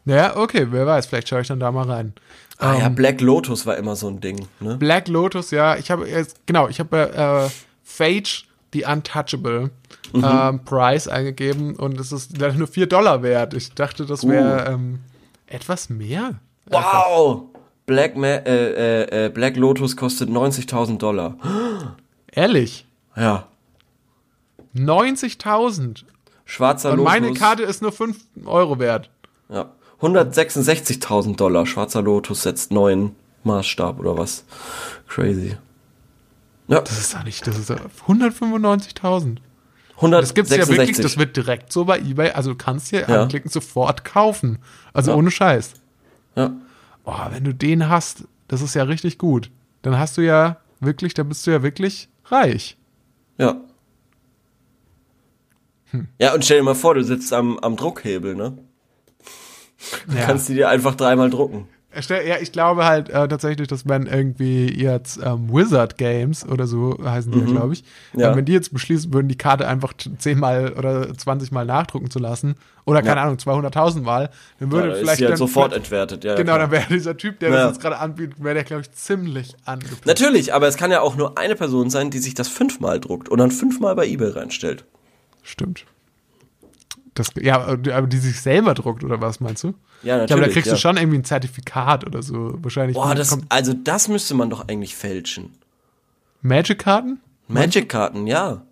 Ja, okay, wer weiß, vielleicht schaue ich dann da mal rein. Ah ja, Ähm, Black Lotus war immer so ein Ding. Ne? Black Lotus, ja, ich habe jetzt, genau, ich habe äh, Phage, die Untouchable, Mhm. ähm, Price eingegeben und es ist leider nur 4 Dollar wert. Ich dachte, das wäre Uh. ähm, etwas mehr. Wow! Black, Ma äh, äh, äh, Black Lotus kostet 90.000 Dollar. Ehrlich, Ja. 90.000. Schwarzer Und Lotus. meine Karte ist nur 5 Euro wert. Ja. 166.000 Dollar. Schwarzer Lotus setzt neuen Maßstab oder was? Crazy. Ja, Das ist doch nicht, das ist doch 195.000. 166. Das gibt's ja wirklich, das wird direkt so bei eBay, also du kannst hier Ja. anklicken, sofort kaufen. Also Ja. ohne Scheiß. ja. Boah, wenn du den hast, das ist ja richtig gut. Dann hast du ja wirklich, da bist du ja wirklich reich. Ja. Hm. Ja, und stell dir mal vor, du sitzt am, am Druckhebel, ne? Ja. Kannst du dir einfach dreimal drucken. Stell- Ja, ich glaube halt äh, tatsächlich, dass wenn irgendwie jetzt ähm, Wizard Games oder so heißen die, ja, glaube ich, Mhm. Ja. äh, wenn die jetzt beschließen würden, die Karte einfach zehnmal oder 20 Mal nachdrucken zu lassen, oder keine Ja. Ahnung, 200.000 Mal, dann würde Ja, da ist vielleicht sie halt dann, sofort entwertet, ja. Genau, dann wäre dieser Typ, der das jetzt gerade anbietet, wäre der, glaube ich, ziemlich angepisst. Natürlich, aber es kann ja auch nur eine Person sein, die sich das fünfmal druckt und dann fünfmal bei eBay reinstellt. Stimmt. Das, ja, aber die sich selber druckt, oder was meinst du? Ja, Ich glaube, da natürlich, kriegst ja. du schon irgendwie ein Zertifikat oder so. Wahrscheinlich Boah, das, also das müsste man doch eigentlich fälschen. Magic-Karten. Magic-Karten, ja.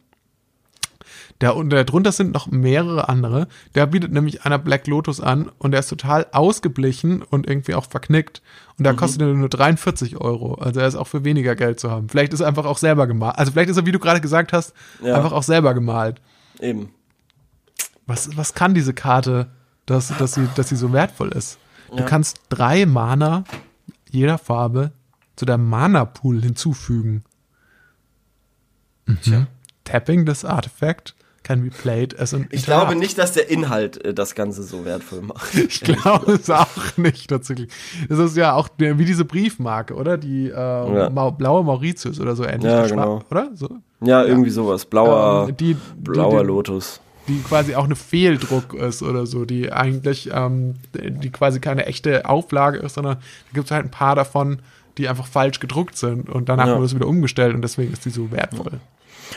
Da und darunter sind noch mehrere andere. Der bietet nämlich einer Black Lotus an und der ist total ausgeblichen und irgendwie auch verknickt. Und Mhm. da kostet er nur 43 Euro. Also er ist auch für weniger Geld zu haben. Vielleicht ist er einfach auch selber gemalt. Also vielleicht ist er, wie du gerade gesagt hast, Ja. einfach auch selber gemalt. Eben. Was, was kann diese Karte, dass, dass, sie, dass sie so wertvoll ist? Du Ja. kannst drei Mana jeder Farbe zu deinem Mana-Pool hinzufügen. Tja. Tapping this artifact can be played as an Ich glaube nicht, dass der Inhalt äh, das Ganze so wertvoll macht. Ich glaube es auch nicht tatsächlich. Das ist ja auch wie diese Briefmarke, oder? Die äh, Mau- blaue Mauritius oder so ähnlich. Ja, genau. Oder? So? Ja, irgendwie sowas. Blauer, Ähm, die, blauer die, Lotus. Die, quasi auch eine Fehldruck ist oder so, die eigentlich, ähm, die quasi keine echte Auflage ist, sondern da gibt es halt ein paar davon, die einfach falsch gedruckt sind und danach Ja. wurde es wieder umgestellt und deswegen ist die so wertvoll.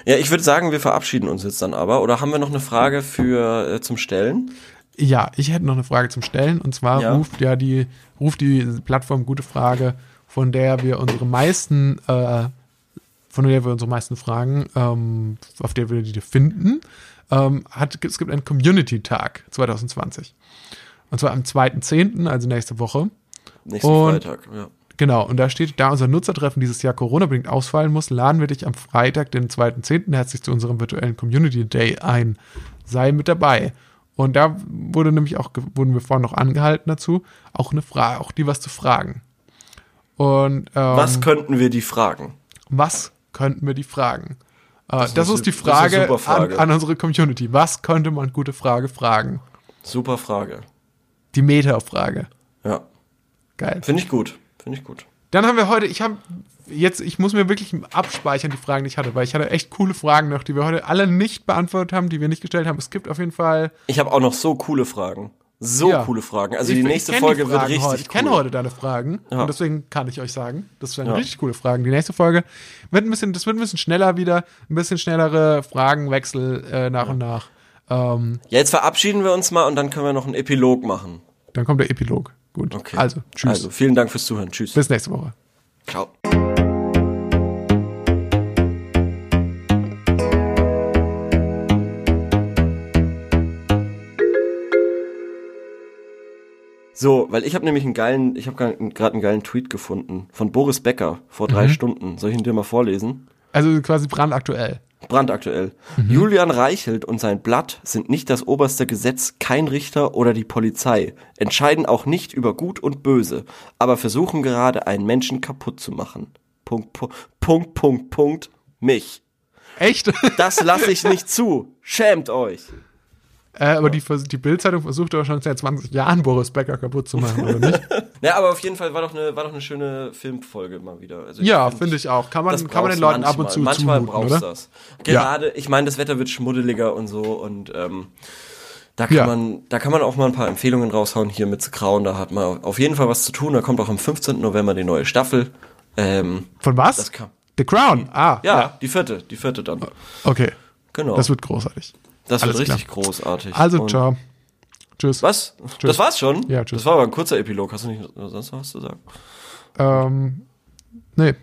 Ja, ich würde sagen, wir verabschieden uns jetzt dann aber. Oder haben wir noch eine Frage für äh, zum Stellen? Ja, ich hätte noch eine Frage zum Stellen und zwar Ja. ruft ja die ruft die Plattform gute Frage, von der wir unsere meisten äh, von der wir unsere meisten Fragen, ähm, auf der wir die finden, ähm, hat es gibt einen Community Tag 2020 und zwar am 2.10., also nächste Woche Nächsten Und- Freitag, ja. Genau, und da steht, da unser Nutzertreffen dieses Jahr Corona-bedingt ausfallen muss, laden wir dich am Freitag, den 2.10. herzlich zu unserem virtuellen Community Day ein. Sei mit dabei. Und da wurde nämlich auch, wurden wir vorhin noch angehalten dazu, auch eine Frage, auch die was zu fragen. Und ähm, Was könnten wir die fragen? was könnten wir die fragen? Äh, das, ist ist, die das ist eine Frage, super Frage. An, an unsere Community. Was könnte man gute Frage fragen? Super Frage. Die Meta-Frage. Ja. Geil. Finde ich gut. Finde ich gut. Dann haben wir heute, ich habe jetzt, ich muss mir wirklich abspeichern, die Fragen, die ich hatte, weil ich hatte echt coole Fragen noch, die wir heute alle nicht beantwortet haben, die wir nicht gestellt haben. Es gibt auf jeden Fall. Ich habe auch noch so coole Fragen. So Ja. coole Fragen. Also ich, die nächste Folge die wird richtig heute. Ich cool. kenne heute deine Fragen Ja. und deswegen kann ich euch sagen, das werden Ja. richtig coole Fragen. Die nächste Folge wird ein bisschen, das wird ein bisschen schneller wieder, ein bisschen schnellere Fragenwechsel äh, nach und nach. Ähm, Ja, jetzt verabschieden wir uns mal und dann können wir noch einen Epilog machen. dann kommt der Epilog. Gut. Okay. Also, tschüss. Also, vielen Dank fürs Zuhören. Tschüss. Bis nächste Woche. Ciao. So, weil ich habe nämlich einen geilen, ich habe gerade einen geilen Tweet gefunden von Boris Becker vor drei Stunden. Soll ich ihn dir mal vorlesen? Also quasi brandaktuell. Brandaktuell. Julian Reichelt und sein Blatt sind nicht das oberste Gesetz, kein Richter oder die Polizei, entscheiden auch nicht über Gut und Böse, aber versuchen gerade einen Menschen kaputt zu machen. Punkt, Punkt, Punkt, Punkt, Punkt, mich. Echt? Das lasse ich nicht zu. Schämt euch. Äh, aber die, die Bildzeitung versucht aber schon seit 20 Jahren Boris Becker kaputt zu machen, oder nicht? Ja, aber auf jeden Fall war doch eine, war doch eine schöne Filmfolge mal wieder. Also Ja, find- finde ich auch. Kann man, kann man den Leuten du ab und zu Manchmal zumuten, brauchst oder? das. Gerade, ich meine, das Wetter wird schmuddeliger und so und ähm, da kann Ja. man, da kann man auch mal ein paar Empfehlungen raushauen hier mit Grauen. Da hat man auf jeden Fall was zu tun. Da kommt auch am 15. November die neue Staffel. Ähm, Von was? The Crown. Ah, ja, die vierte, die vierte dann. Okay. Genau. Das wird großartig. Das wird alles richtig großartig. Also, Und- ciao. Tschüss. Was? Das war's schon? Ja, tschüss. Das war aber ein kurzer Epilog. Hast du nicht sonst noch was zu sagen? Ähm, nee.